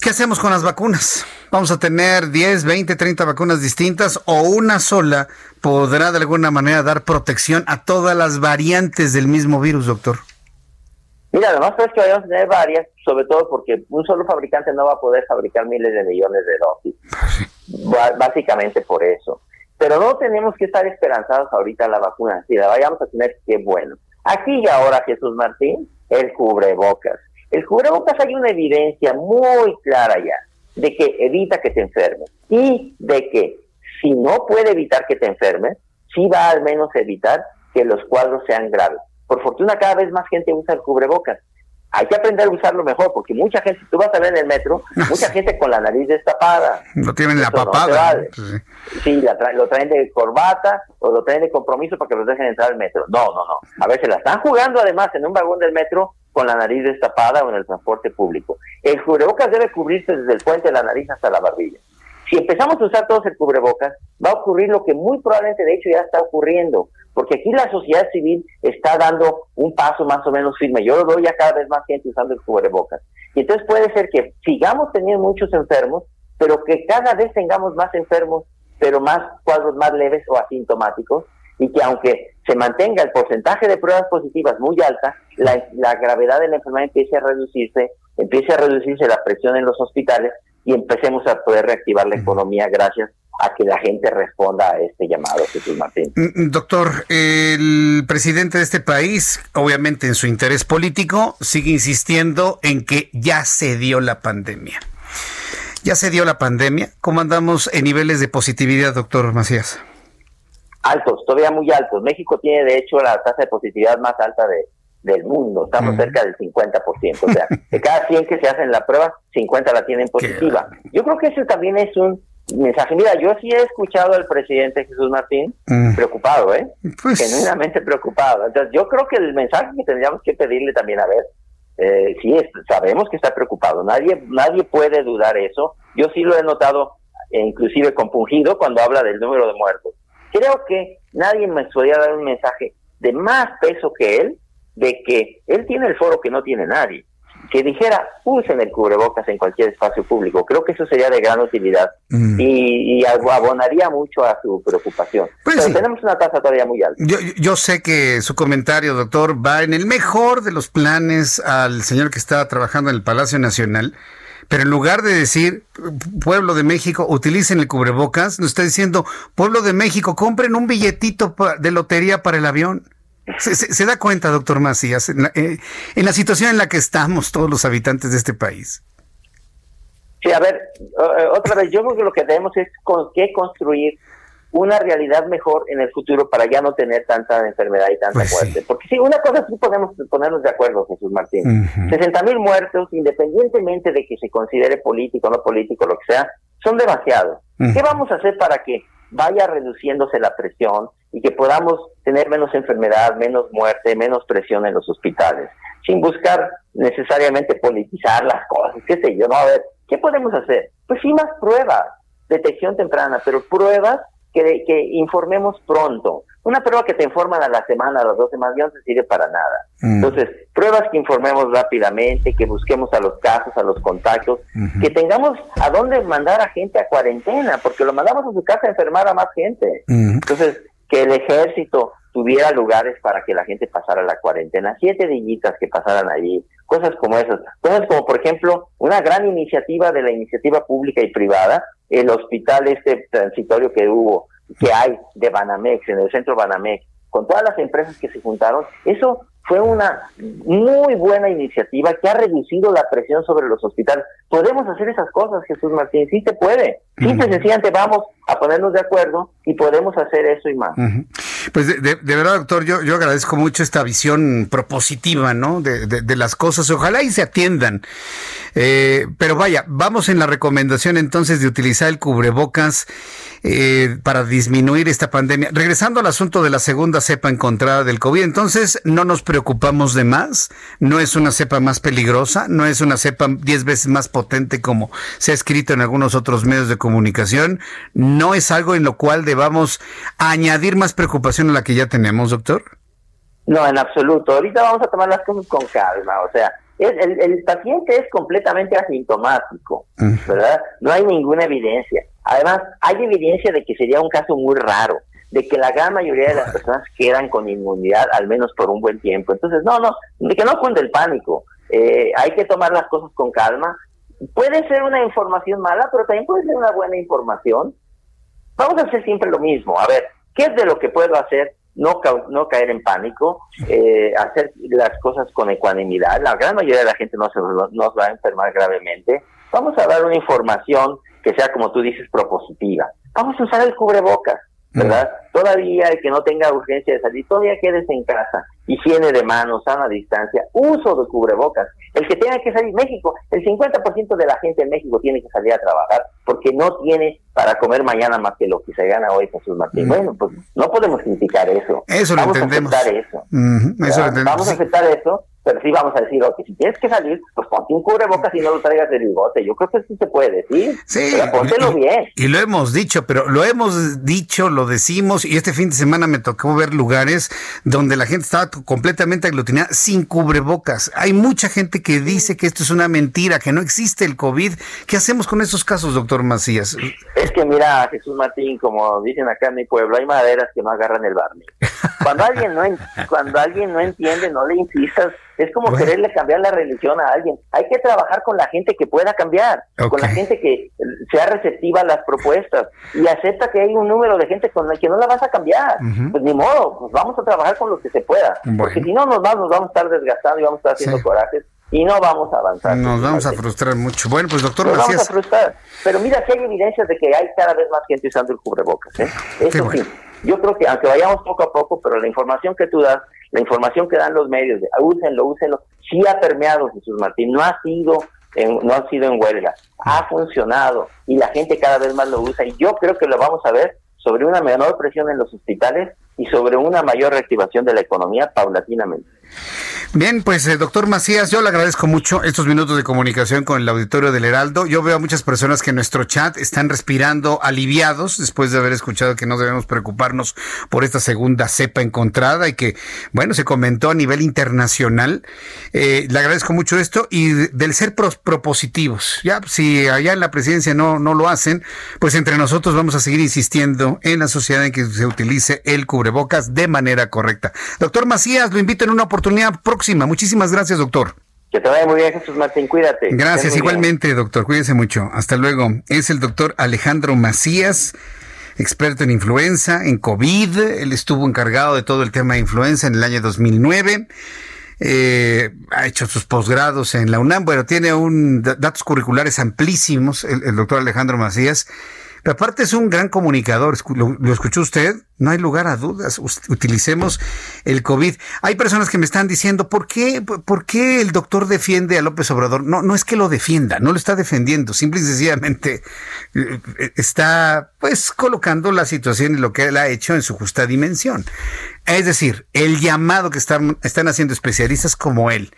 Speaker 1: ¿Qué hacemos con las vacunas? ¿Vamos a tener 10, 20, 30 vacunas distintas o una sola podrá de alguna manera dar protección a todas las variantes del mismo virus, doctor?
Speaker 15: Mira, lo más es que vayamos a tener varias, sobre todo porque un solo fabricante no va a poder fabricar miles de millones de dosis. Básicamente por eso. Pero no tenemos que estar esperanzados ahorita en la vacuna. Si la vayamos a tener, qué bueno. Aquí y ahora, Jesús Martín, el cubrebocas. El cubrebocas hay una evidencia muy clara ya de que evita que te enfermes y de que si no puede evitar que te enfermes, sí va al menos a evitar que los cuadros sean graves. Por fortuna cada vez más gente usa el cubrebocas. Hay que aprender a usarlo mejor, porque mucha gente, tú vas a ver en el metro, mucha gente con la nariz destapada.
Speaker 1: Lo tienen la papada.
Speaker 15: Sí, lo traen de corbata o lo traen de compromiso para que los dejen entrar al metro. No, no, no. A veces la están jugando además en un vagón del metro con la nariz destapada o en el transporte público. El cubrebocas debe cubrirse desde el puente de la nariz hasta la barbilla. Si empezamos a usar todos el cubrebocas, va a ocurrir lo que muy probablemente de hecho ya está ocurriendo, porque aquí la sociedad civil está dando un paso más o menos firme. Yo lo doy a cada vez más gente usando el cubrebocas. Y entonces puede ser que sigamos teniendo muchos enfermos, pero que cada vez tengamos más enfermos, pero más cuadros más leves o asintomáticos, y que aunque se mantenga el porcentaje de pruebas positivas muy alta, la, la gravedad de la enfermedad empiece a reducirse, empiece a reducirse la presión en los hospitales y empecemos a poder reactivar la economía gracias a que la gente responda a este llamado, Jesús Martín.
Speaker 1: Mm, mm, doctor, el presidente de este país, obviamente en su interés político, sigue insistiendo en que ya se dio la pandemia. Ya se dio la pandemia. ¿Cómo andamos en niveles de positividad, doctor Macías?
Speaker 15: Altos, todavía muy altos. México tiene, de hecho, la tasa de positividad más alta de, del mundo, estamos cerca del 50%, o sea, de cada 100 que se hacen la prueba, 50 la tienen positiva. Yo creo que eso también es un mensaje. Mira, yo sí he escuchado al presidente Jesús Martín preocupado, ¿eh? Pues Genuinamente preocupado. Entonces, yo creo que el mensaje que tendríamos que pedirle también, a ver, eh, sí, sabemos que está preocupado, nadie, nadie puede dudar eso. Yo sí lo he notado, e inclusive compungido, cuando habla del número de muertos. Creo que nadie me podría dar un mensaje de más peso que él de que él tiene el foro que no tiene nadie. Que dijera, usen el cubrebocas en cualquier espacio público. Creo que eso sería de gran utilidad mm. y, abonaría mucho a su preocupación. Pues Pero tenemos una tasa todavía muy alta.
Speaker 1: Yo, yo sé que su comentario, doctor, va en el mejor de los planes al señor que está trabajando en el Palacio Nacional. Pero en lugar de decir, pueblo de México, utilicen el cubrebocas, nos está diciendo, pueblo de México, compren un billetito de lotería para el avión. Se, da cuenta, doctor Macías, eh, en la, situación en la que estamos todos los habitantes de este país.
Speaker 15: Sí, a ver, eh, otra vez, yo creo que lo que tenemos es con qué construir una realidad mejor en el futuro para ya no tener tanta enfermedad y tanta pues muerte. Porque sí, una cosa sí podemos ponernos de acuerdo, Jesús Martín. 60 mil muertos, independientemente de que se considere político o no político, lo que sea, son demasiados. ¿Qué vamos a hacer para que vaya reduciéndose la presión y que podamos tener menos enfermedad, menos muerte, menos presión en los hospitales, sin buscar necesariamente politizar las cosas, qué sé yo, no, a ver, ¿qué podemos hacer? Pues sí, más pruebas, detección temprana, pero pruebas que, que informemos pronto. Una prueba que te informan a la semana, a las dos semanas, ya no te sirve para nada. Mm. Entonces, pruebas que informemos rápidamente, que busquemos a los casos, a los contactos, que tengamos a dónde mandar a gente a cuarentena, porque lo mandamos a su casa a enfermar a más gente. Entonces, que el ejército tuviera lugares para que la gente pasara la cuarentena, siete dillitas que pasaran allí, cosas como esas, cosas como por ejemplo una gran iniciativa de la iniciativa pública y privada, el hospital este transitorio que hubo, que hay de Banamex, en el centro Banamex, con todas las empresas que se juntaron, eso fue una muy buena iniciativa que ha reducido la presión sobre los hospitales. Podemos hacer esas cosas, Jesús Martín, sí se puede. Simple y sencillamente vamos a ponernos de acuerdo y podemos hacer eso y más.
Speaker 1: Pues de, verdad, doctor, yo, yo agradezco mucho esta visión propositiva, ¿no? De, de las cosas. Ojalá y se atiendan. Eh, pero vaya, vamos en la recomendación entonces de utilizar el cubrebocas eh, para disminuir esta pandemia. Regresando al asunto de la segunda cepa encontrada del COVID, entonces no nos preocupamos de más, no es una cepa más peligrosa, no es una cepa diez veces más potente como se ha escrito en algunos otros medios de comunicación, no es algo en lo cual debamos añadir más preocupación a la que ya tenemos, doctor.
Speaker 15: No, en absoluto. Ahorita vamos a tomar las cosas con calma, o sea, el, el, paciente es completamente asintomático, ¿verdad? No hay ninguna evidencia. Además, hay evidencia de que sería un caso muy raro, de que la gran mayoría de las personas quedan con inmunidad, al menos por un buen tiempo. Entonces, no, no, de que no cunde el pánico. Eh, hay que tomar las cosas con calma. Puede ser una información mala, pero también puede ser una buena información. Vamos a hacer siempre lo mismo. A ver, ¿qué es de lo que puedo hacer? no, no caer en pánico, eh, hacer las cosas con ecuanimidad. La gran mayoría de la gente no se nos va a enfermar gravemente. Vamos a dar una información que sea, como tú dices, propositiva. Vamos a usar el cubrebocas. ¿Verdad? Todavía el que no tenga urgencia de salir, todavía quédese en casa. Higiene de manos, sana distancia, uso de cubrebocas. El que tenga que salir, México, el 50% de la gente en México tiene que salir a trabajar porque no tiene para comer mañana más que lo que se gana hoy Jesús Martín. Bueno, pues no podemos criticar eso.
Speaker 1: Eso lo entendemos.
Speaker 15: A aceptar eso. Vamos a aceptar eso pero sí vamos a decir, ok, si tienes que salir, pues ponte un cubrebocas y no lo traigas de bigote. Yo creo que sí se puede, ¿sí?
Speaker 1: Sí.
Speaker 15: Pero póntelo bien.
Speaker 1: Y lo hemos dicho, pero lo hemos dicho, lo decimos, y este fin de semana me tocó ver lugares donde la gente estaba completamente aglutinada sin cubrebocas. Hay mucha gente que dice que esto es una mentira, que no existe el COVID. ¿Qué hacemos con esos casos, doctor Macías?
Speaker 15: Es que mira, Jesús Martín, como dicen acá en mi pueblo, hay maderas que no agarran el barniz. Cuando alguien no, cuando alguien no entiende, no le insistas es como quererle cambiar la religión a alguien. Hay que trabajar con la gente que pueda cambiar, con la gente que sea receptiva a las propuestas y acepta que hay un número de gente con la que no la vas a cambiar. Pues ni modo, pues vamos a trabajar con lo que se pueda. Porque si no nos vamos, nos vamos a estar desgastando y vamos a estar haciendo corajes y no vamos a avanzar.
Speaker 1: Nos vamos a frustrar mucho. Bueno, pues doctor nos
Speaker 15: vamos a frustrar. Pero mira que hay evidencias de que hay cada vez más gente usando el cubrebocas. ¿eh? Eso sí, yo creo que aunque vayamos poco a poco, pero la información que tú das la información que dan los medios, de, úsenlo, úsenlo, sí ha permeado Jesús Martín, no ha sido en, no ha sido en huelga, ha funcionado y la gente cada vez más lo usa y yo creo que lo vamos a ver sobre una menor presión en los hospitales y sobre una mayor reactivación de la economía paulatinamente.
Speaker 1: Bien, pues eh, doctor Macías, yo le agradezco mucho estos minutos de comunicación con el auditorio del Heraldo. Yo veo a muchas personas que en nuestro chat están respirando aliviados después de haber escuchado que no debemos preocuparnos por esta segunda cepa encontrada y que, bueno, se comentó a nivel internacional. Eh, le agradezco mucho esto y del ser propositivos. Ya, si allá en la presidencia no, no lo hacen, pues entre nosotros vamos a seguir insistiendo en la sociedad en que se utilice el cubrebocas de manera correcta. Doctor Macías, lo invito en una oportunidad próxima. Muchísimas gracias, doctor.
Speaker 15: Que te vaya muy bien, Jesús Martín. Cuídate.
Speaker 1: Gracias, igualmente, doctor. Cuídese mucho. Hasta luego. Es el doctor Alejandro Macías experto en influenza, en COVID. Él estuvo encargado de todo el tema de influenza en el año 2009. Eh, ha hecho sus posgrados en la UNAM. Bueno, tiene un datos curriculares amplísimos, el doctor Alejandro Macías. Pero aparte es un gran comunicador, ¿Lo, escuchó usted? No hay lugar a dudas, utilicemos el COVID. Hay personas que me están diciendo, ¿por qué, ¿por qué el doctor defiende a López Obrador? No, no es que lo defienda, no lo está defendiendo, simple y sencillamente eh, está pues colocando la situación y lo que él ha hecho en su justa dimensión. Es decir, el llamado que están haciendo especialistas como él,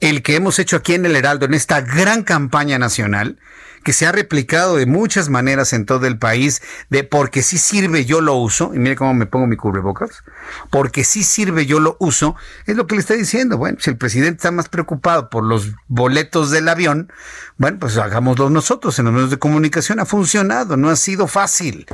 Speaker 1: el que hemos hecho aquí en el Heraldo, en esta gran campaña nacional, que se ha replicado de muchas maneras en todo el país, de porque sí sirve yo lo uso, y mire cómo me pongo mi cubrebocas, porque sí sirve yo lo uso, es lo que le está diciendo. Bueno, si el presidente está más preocupado por los boletos del avión, bueno, pues hagámoslo nosotros en los medios de comunicación. Ha funcionado, no ha sido fácil,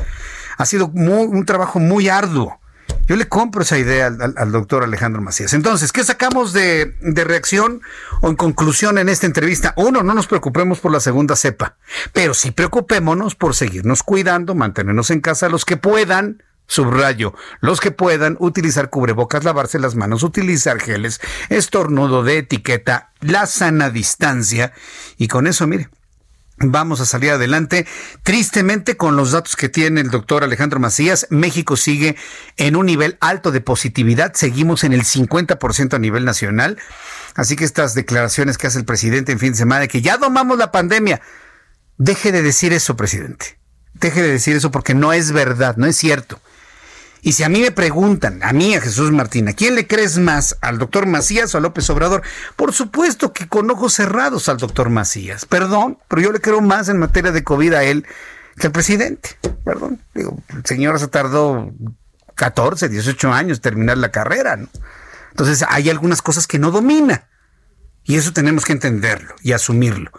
Speaker 1: ha sido un trabajo muy arduo Yo le compro esa idea al, doctor Alejandro Macías. Entonces, ¿qué sacamos de, de, reacción o en conclusión en esta entrevista? Uno, no nos preocupemos por la segunda cepa, pero sí preocupémonos por seguirnos cuidando, mantenernos en casa los que puedan, Subrayo, los que puedan utilizar cubrebocas, lavarse las manos, utilizar geles, estornudo de etiqueta, la sana distancia. Y con eso, mire, vamos a salir adelante. Tristemente, con los datos que tiene el doctor Alejandro Macías, México sigue en un nivel alto de positividad. Seguimos en el 50% a nivel nacional. Así que estas declaraciones que hace el presidente en fin de semana de que ya domamos la pandemia, deje de decir eso, presidente. Deje de decir eso porque no es verdad, no es cierto. Y si a mí me preguntan, a mí, a Jesús Martín, ¿a quién le crees más? ¿Al doctor Macías o a López Obrador? Por supuesto que con ojos cerrados al doctor Macías. Perdón, pero yo le creo más en materia de COVID a él que al presidente. Perdón. Digo, el señor se tardó 14, 18 años terminar la carrera. ¿no? Entonces hay algunas cosas que no domina. Y eso tenemos que entenderlo y asumirlo.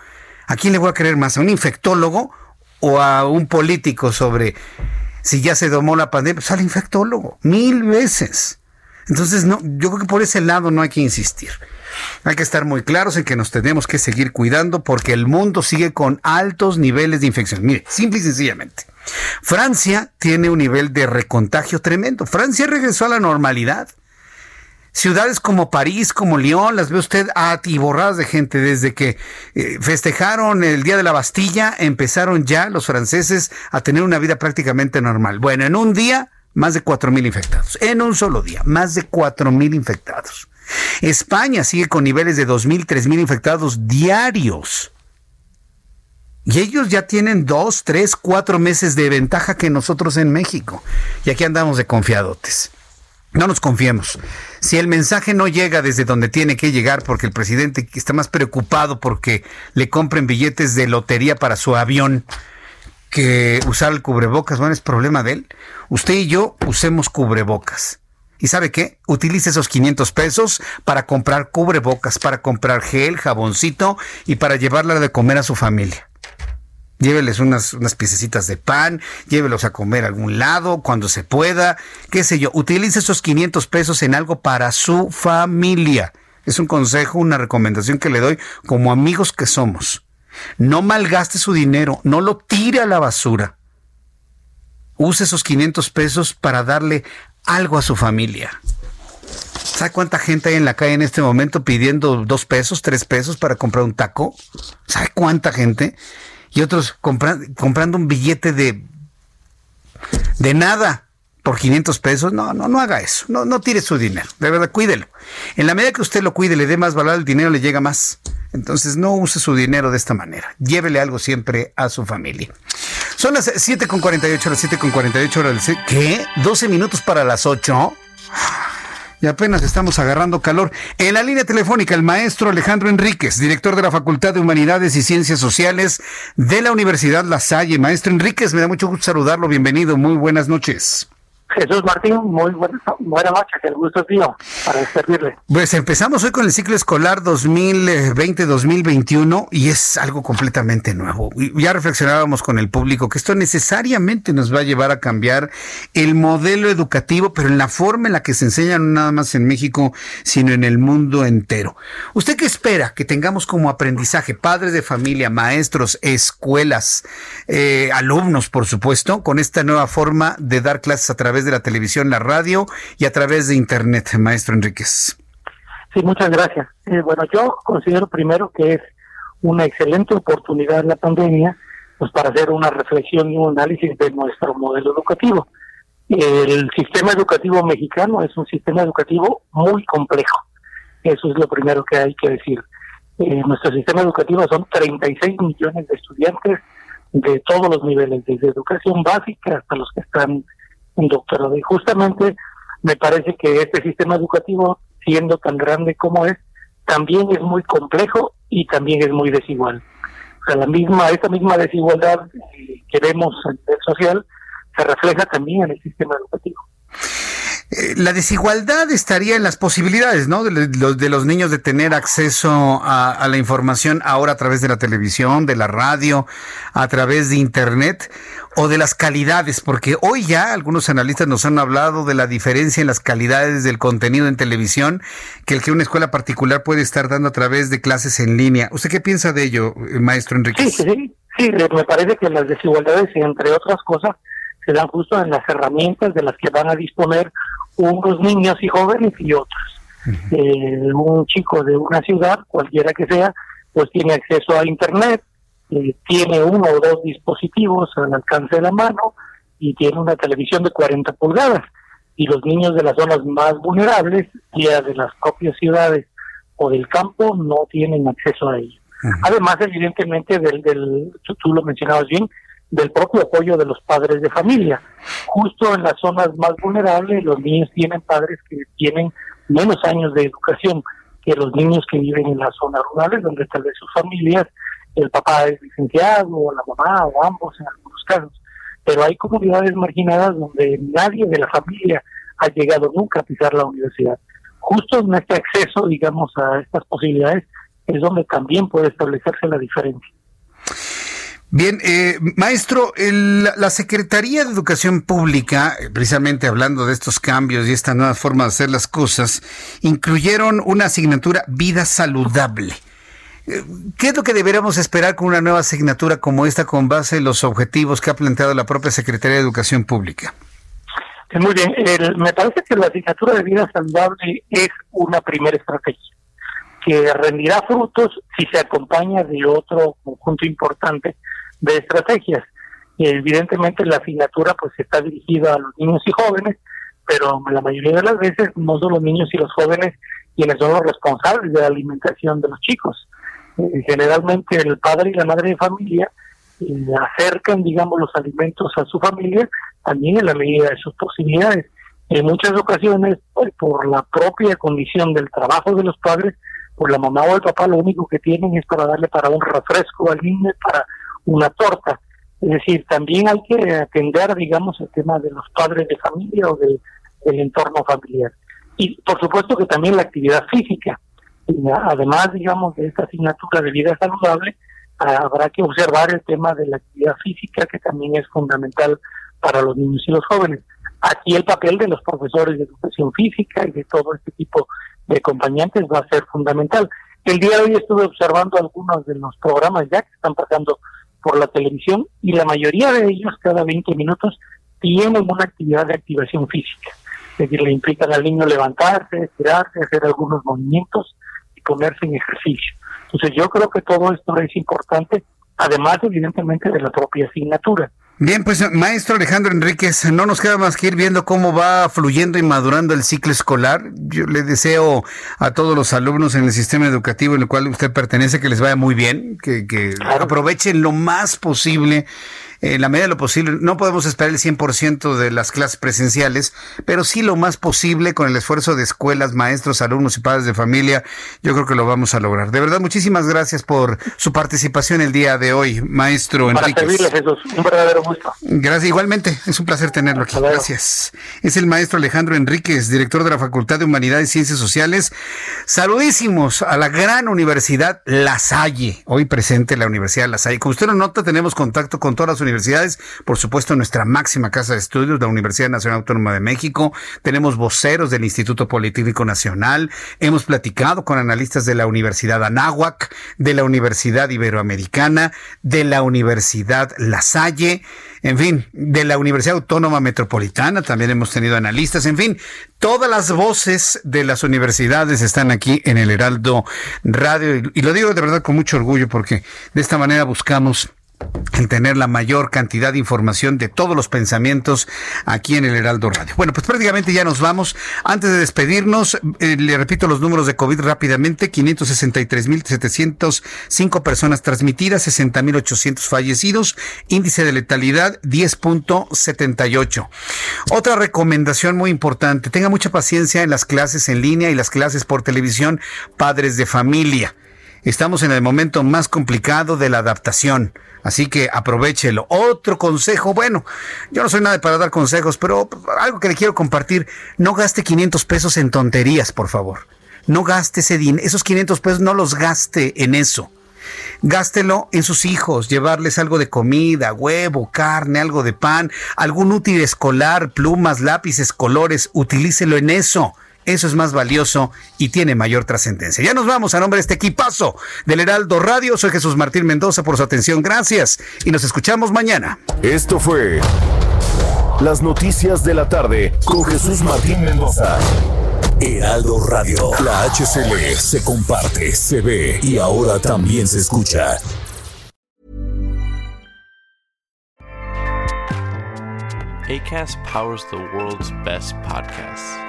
Speaker 1: ¿A quién le voy a creer más? ¿A un infectólogo o a un político sobre si ya se domó la pandemia, pues al infectólogo, mil veces. Entonces, no, yo creo que por ese lado no hay que insistir. Hay que estar muy claros en que nos tenemos que seguir cuidando porque el mundo sigue con altos niveles de infección. Mire, simple y sencillamente. Francia tiene un nivel de recontagio tremendo. Francia regresó a la normalidad. Ciudades como París, como Lyon, las ve usted atiborradas de gente. Desde que eh, festejaron el Día de la Bastilla, empezaron ya los franceses a tener una vida prácticamente normal. Bueno, en un día, más de mil infectados. En un solo día, más de mil infectados. España sigue con niveles de 2.000, 3.000 infectados diarios. Y ellos ya tienen dos, tres, cuatro meses de ventaja que nosotros en México. Y aquí andamos de confiadotes. No nos confiemos. Si el mensaje no llega desde donde tiene que llegar porque el presidente está más preocupado porque le compren billetes de lotería para su avión que usar el cubrebocas, bueno, es problema de él. Usted y yo usemos cubrebocas. ¿Y sabe qué? Utilice esos 500 pesos para comprar cubrebocas, para comprar gel, jaboncito y para llevarla de comer a su familia. Lléveles unas, unas piececitas de pan, llévelos a comer a algún lado cuando se pueda, qué sé yo. Utilice esos 500 pesos en algo para su familia. Es un consejo, una recomendación que le doy como amigos que somos. No malgaste su dinero, no lo tire a la basura. Use esos 500 pesos para darle algo a su familia. ¿Sabe cuánta gente hay en la calle en este momento pidiendo dos pesos, tres pesos para comprar un taco? ¿Sabe cuánta gente? Y otros comprando un billete de, de nada por 500 pesos. No, no, no haga eso. No, no tire su dinero. De verdad, cuídelo. En la medida que usted lo cuide, le dé más valor al dinero, le llega más. Entonces no use su dinero de esta manera. Llévele algo siempre a su familia. Son las 7.48, las 7.48 horas. ¿Qué? ¿12 minutos para las 8? Y apenas estamos agarrando calor. En la línea telefónica, el maestro Alejandro Enríquez, director de la Facultad de Humanidades y Ciencias Sociales de la Universidad La Salle. Maestro Enríquez, me da mucho gusto saludarlo. Bienvenido. Muy buenas noches.
Speaker 16: Jesús Martín, muy buenas buena noches, el gusto es mío para servirle.
Speaker 1: Pues empezamos hoy con el ciclo escolar 2020-2021 y es algo completamente nuevo. Ya reflexionábamos con el público que esto necesariamente nos va a llevar a cambiar el modelo educativo, pero en la forma en la que se enseña no nada más en México, sino en el mundo entero. ¿Usted qué espera que tengamos como aprendizaje, padres de familia, maestros, escuelas, eh, alumnos, por supuesto, con esta nueva forma de dar clases a través de la televisión, la radio y a través de Internet, maestro Enríquez.
Speaker 16: Sí, muchas gracias. Eh, bueno, yo considero primero que es una excelente oportunidad la pandemia pues para hacer una reflexión y un análisis de nuestro modelo educativo. El sistema educativo mexicano es un sistema educativo muy complejo. Eso es lo primero que hay que decir. Eh, nuestro sistema educativo son 36 millones de estudiantes de todos los niveles, desde educación básica hasta los que están un doctorado. Y justamente me parece que este sistema educativo, siendo tan grande como es, también es muy complejo y también es muy desigual. O sea, la misma, esta misma desigualdad que vemos en el social se refleja también en el sistema educativo.
Speaker 1: La desigualdad estaría en las posibilidades, ¿no? De, los, niños de tener acceso a, la información ahora a través de la televisión, de la radio, a través de Internet o de las calidades, porque hoy ya algunos analistas nos han hablado de la diferencia en las calidades del contenido en televisión que el que una escuela particular puede estar dando a través de clases en línea. ¿Usted qué piensa de ello, eh, maestro Enrique?
Speaker 16: Sí, sí, sí, me parece que las desigualdades, entre otras cosas, se dan justo en las herramientas de las que van a disponer unos niños y jóvenes y otros. Eh, un chico de una ciudad, cualquiera que sea, pues tiene acceso a Internet, eh, tiene uno o dos dispositivos al alcance de la mano y tiene una televisión de 40 pulgadas. Y los niños de las zonas más vulnerables, ya de las propias ciudades o del campo, no tienen acceso a ello. Además, evidentemente, del, del tú lo mencionabas bien, del propio apoyo de los padres de familia. Justo en las zonas más vulnerables, los niños tienen padres que tienen menos años de educación que los niños que viven en las zonas rurales, donde tal vez sus familias, el papá es licenciado, o la mamá, o ambos en algunos casos. Pero hay comunidades marginadas donde nadie de la familia ha llegado nunca a pisar la universidad. Justo en este acceso, digamos, a estas posibilidades es donde también puede establecerse la diferencia.
Speaker 1: Bien, eh, maestro, la Secretaría de Educación Pública, eh, precisamente hablando de estos cambios y esta nueva forma de hacer las cosas, incluyeron una asignatura vida saludable. Eh, ¿Qué es lo que deberíamos esperar con una nueva asignatura como esta con base en los objetivos que ha planteado la propia Secretaría de Educación Pública?
Speaker 16: Muy bien, me parece que la asignatura de vida saludable es una primera estrategia que rendirá frutos si se acompaña de otro conjunto importante de estrategias. evidentemente la asignatura pues está dirigida a los niños y jóvenes, pero la mayoría de las veces no son los niños y los jóvenes quienes son los responsables de la alimentación de los chicos. Eh, generalmente el padre y la madre de familia eh, acercan, digamos, los alimentos a su familia también en la medida de sus posibilidades. En muchas ocasiones, pues, por la propia condición del trabajo de los padres, pues la mamá o el papá lo único que tienen es para darle para un refresco al niño, para una torta. Es decir, también hay que atender, digamos, el tema de los padres de familia o del, entorno familiar. Y por supuesto que también la actividad física. Además, digamos, de esta asignatura de vida saludable, habrá que observar el tema de la actividad física, que también es fundamental para los niños y los jóvenes. Aquí el papel de los profesores de educación física y de todo este tipo de acompañantes va a ser fundamental. El día de hoy estuve observando algunos de los programas ya que están pasando por la televisión y la mayoría de ellos cada 20 minutos tienen una actividad de activación física. Es decir, le implican al niño levantarse, estirarse, hacer algunos movimientos y ponerse en ejercicio. Entonces yo creo que todo esto es importante, además evidentemente de la propia asignatura.
Speaker 1: Bien, pues maestro Alejandro Enríquez, no nos queda más que ir viendo cómo va fluyendo y madurando el ciclo escolar. Yo le deseo a todos los alumnos en el sistema educativo en el cual usted pertenece que les vaya muy bien, que, que aprovechen lo más posible en la medida de lo posible. No podemos esperar el 100% de las clases presenciales, pero sí lo más posible con el esfuerzo de escuelas, maestros, alumnos y padres de familia. Yo creo que lo vamos a lograr. De verdad, muchísimas gracias por su participación el día de hoy, maestro
Speaker 16: Jesús. Un verdadero gusto.
Speaker 1: Gracias, igualmente. Es un placer tenerlo aquí. Gracias. Es el maestro Alejandro Enríquez, director de la Facultad de Humanidades y Ciencias Sociales. Saludísimos a la gran Universidad La Salle, hoy presente la Universidad La Salle. Como usted lo nota, tenemos contacto con todas las universidades, por supuesto nuestra máxima casa de estudios, la Universidad Nacional Autónoma de México, tenemos voceros del Instituto Politécnico Nacional, hemos platicado con analistas de la Universidad Anáhuac, de la Universidad Iberoamericana, de la Universidad La Salle, en fin, de la Universidad Autónoma Metropolitana, también hemos tenido analistas, en fin, todas las voces de las universidades están aquí en el Heraldo Radio. Y lo digo de verdad con mucho orgullo porque de esta manera buscamos en tener la mayor cantidad de información de todos los pensamientos aquí en el Heraldo Radio. Bueno, pues prácticamente ya nos vamos. Antes de despedirnos, eh, le repito los números de COVID rápidamente. 563.705 personas transmitidas, 60.800 fallecidos, índice de letalidad 10.78. Otra recomendación muy importante, tenga mucha paciencia en las clases en línea y las clases por televisión, padres de familia. Estamos en el momento más complicado de la adaptación, así que aprovechelo. Otro consejo, bueno, yo no soy nadie para dar consejos, pero algo que le quiero compartir, no gaste 500 pesos en tonterías, por favor. No gaste ese dinero, esos 500 pesos no los gaste en eso. Gástelo en sus hijos, llevarles algo de comida, huevo, carne, algo de pan, algún útil escolar, plumas, lápices, colores, utilícelo en eso. Eso es más valioso y tiene mayor trascendencia. Ya nos vamos a nombre de este equipazo del Heraldo Radio. Soy Jesús Martín Mendoza por su atención. Gracias y nos escuchamos mañana.
Speaker 10: Esto fue Las Noticias de la Tarde con Jesús Martín Mendoza. Heraldo Radio. La HCL se comparte, se ve y ahora también se escucha.
Speaker 17: ACAST powers the world's best podcasts.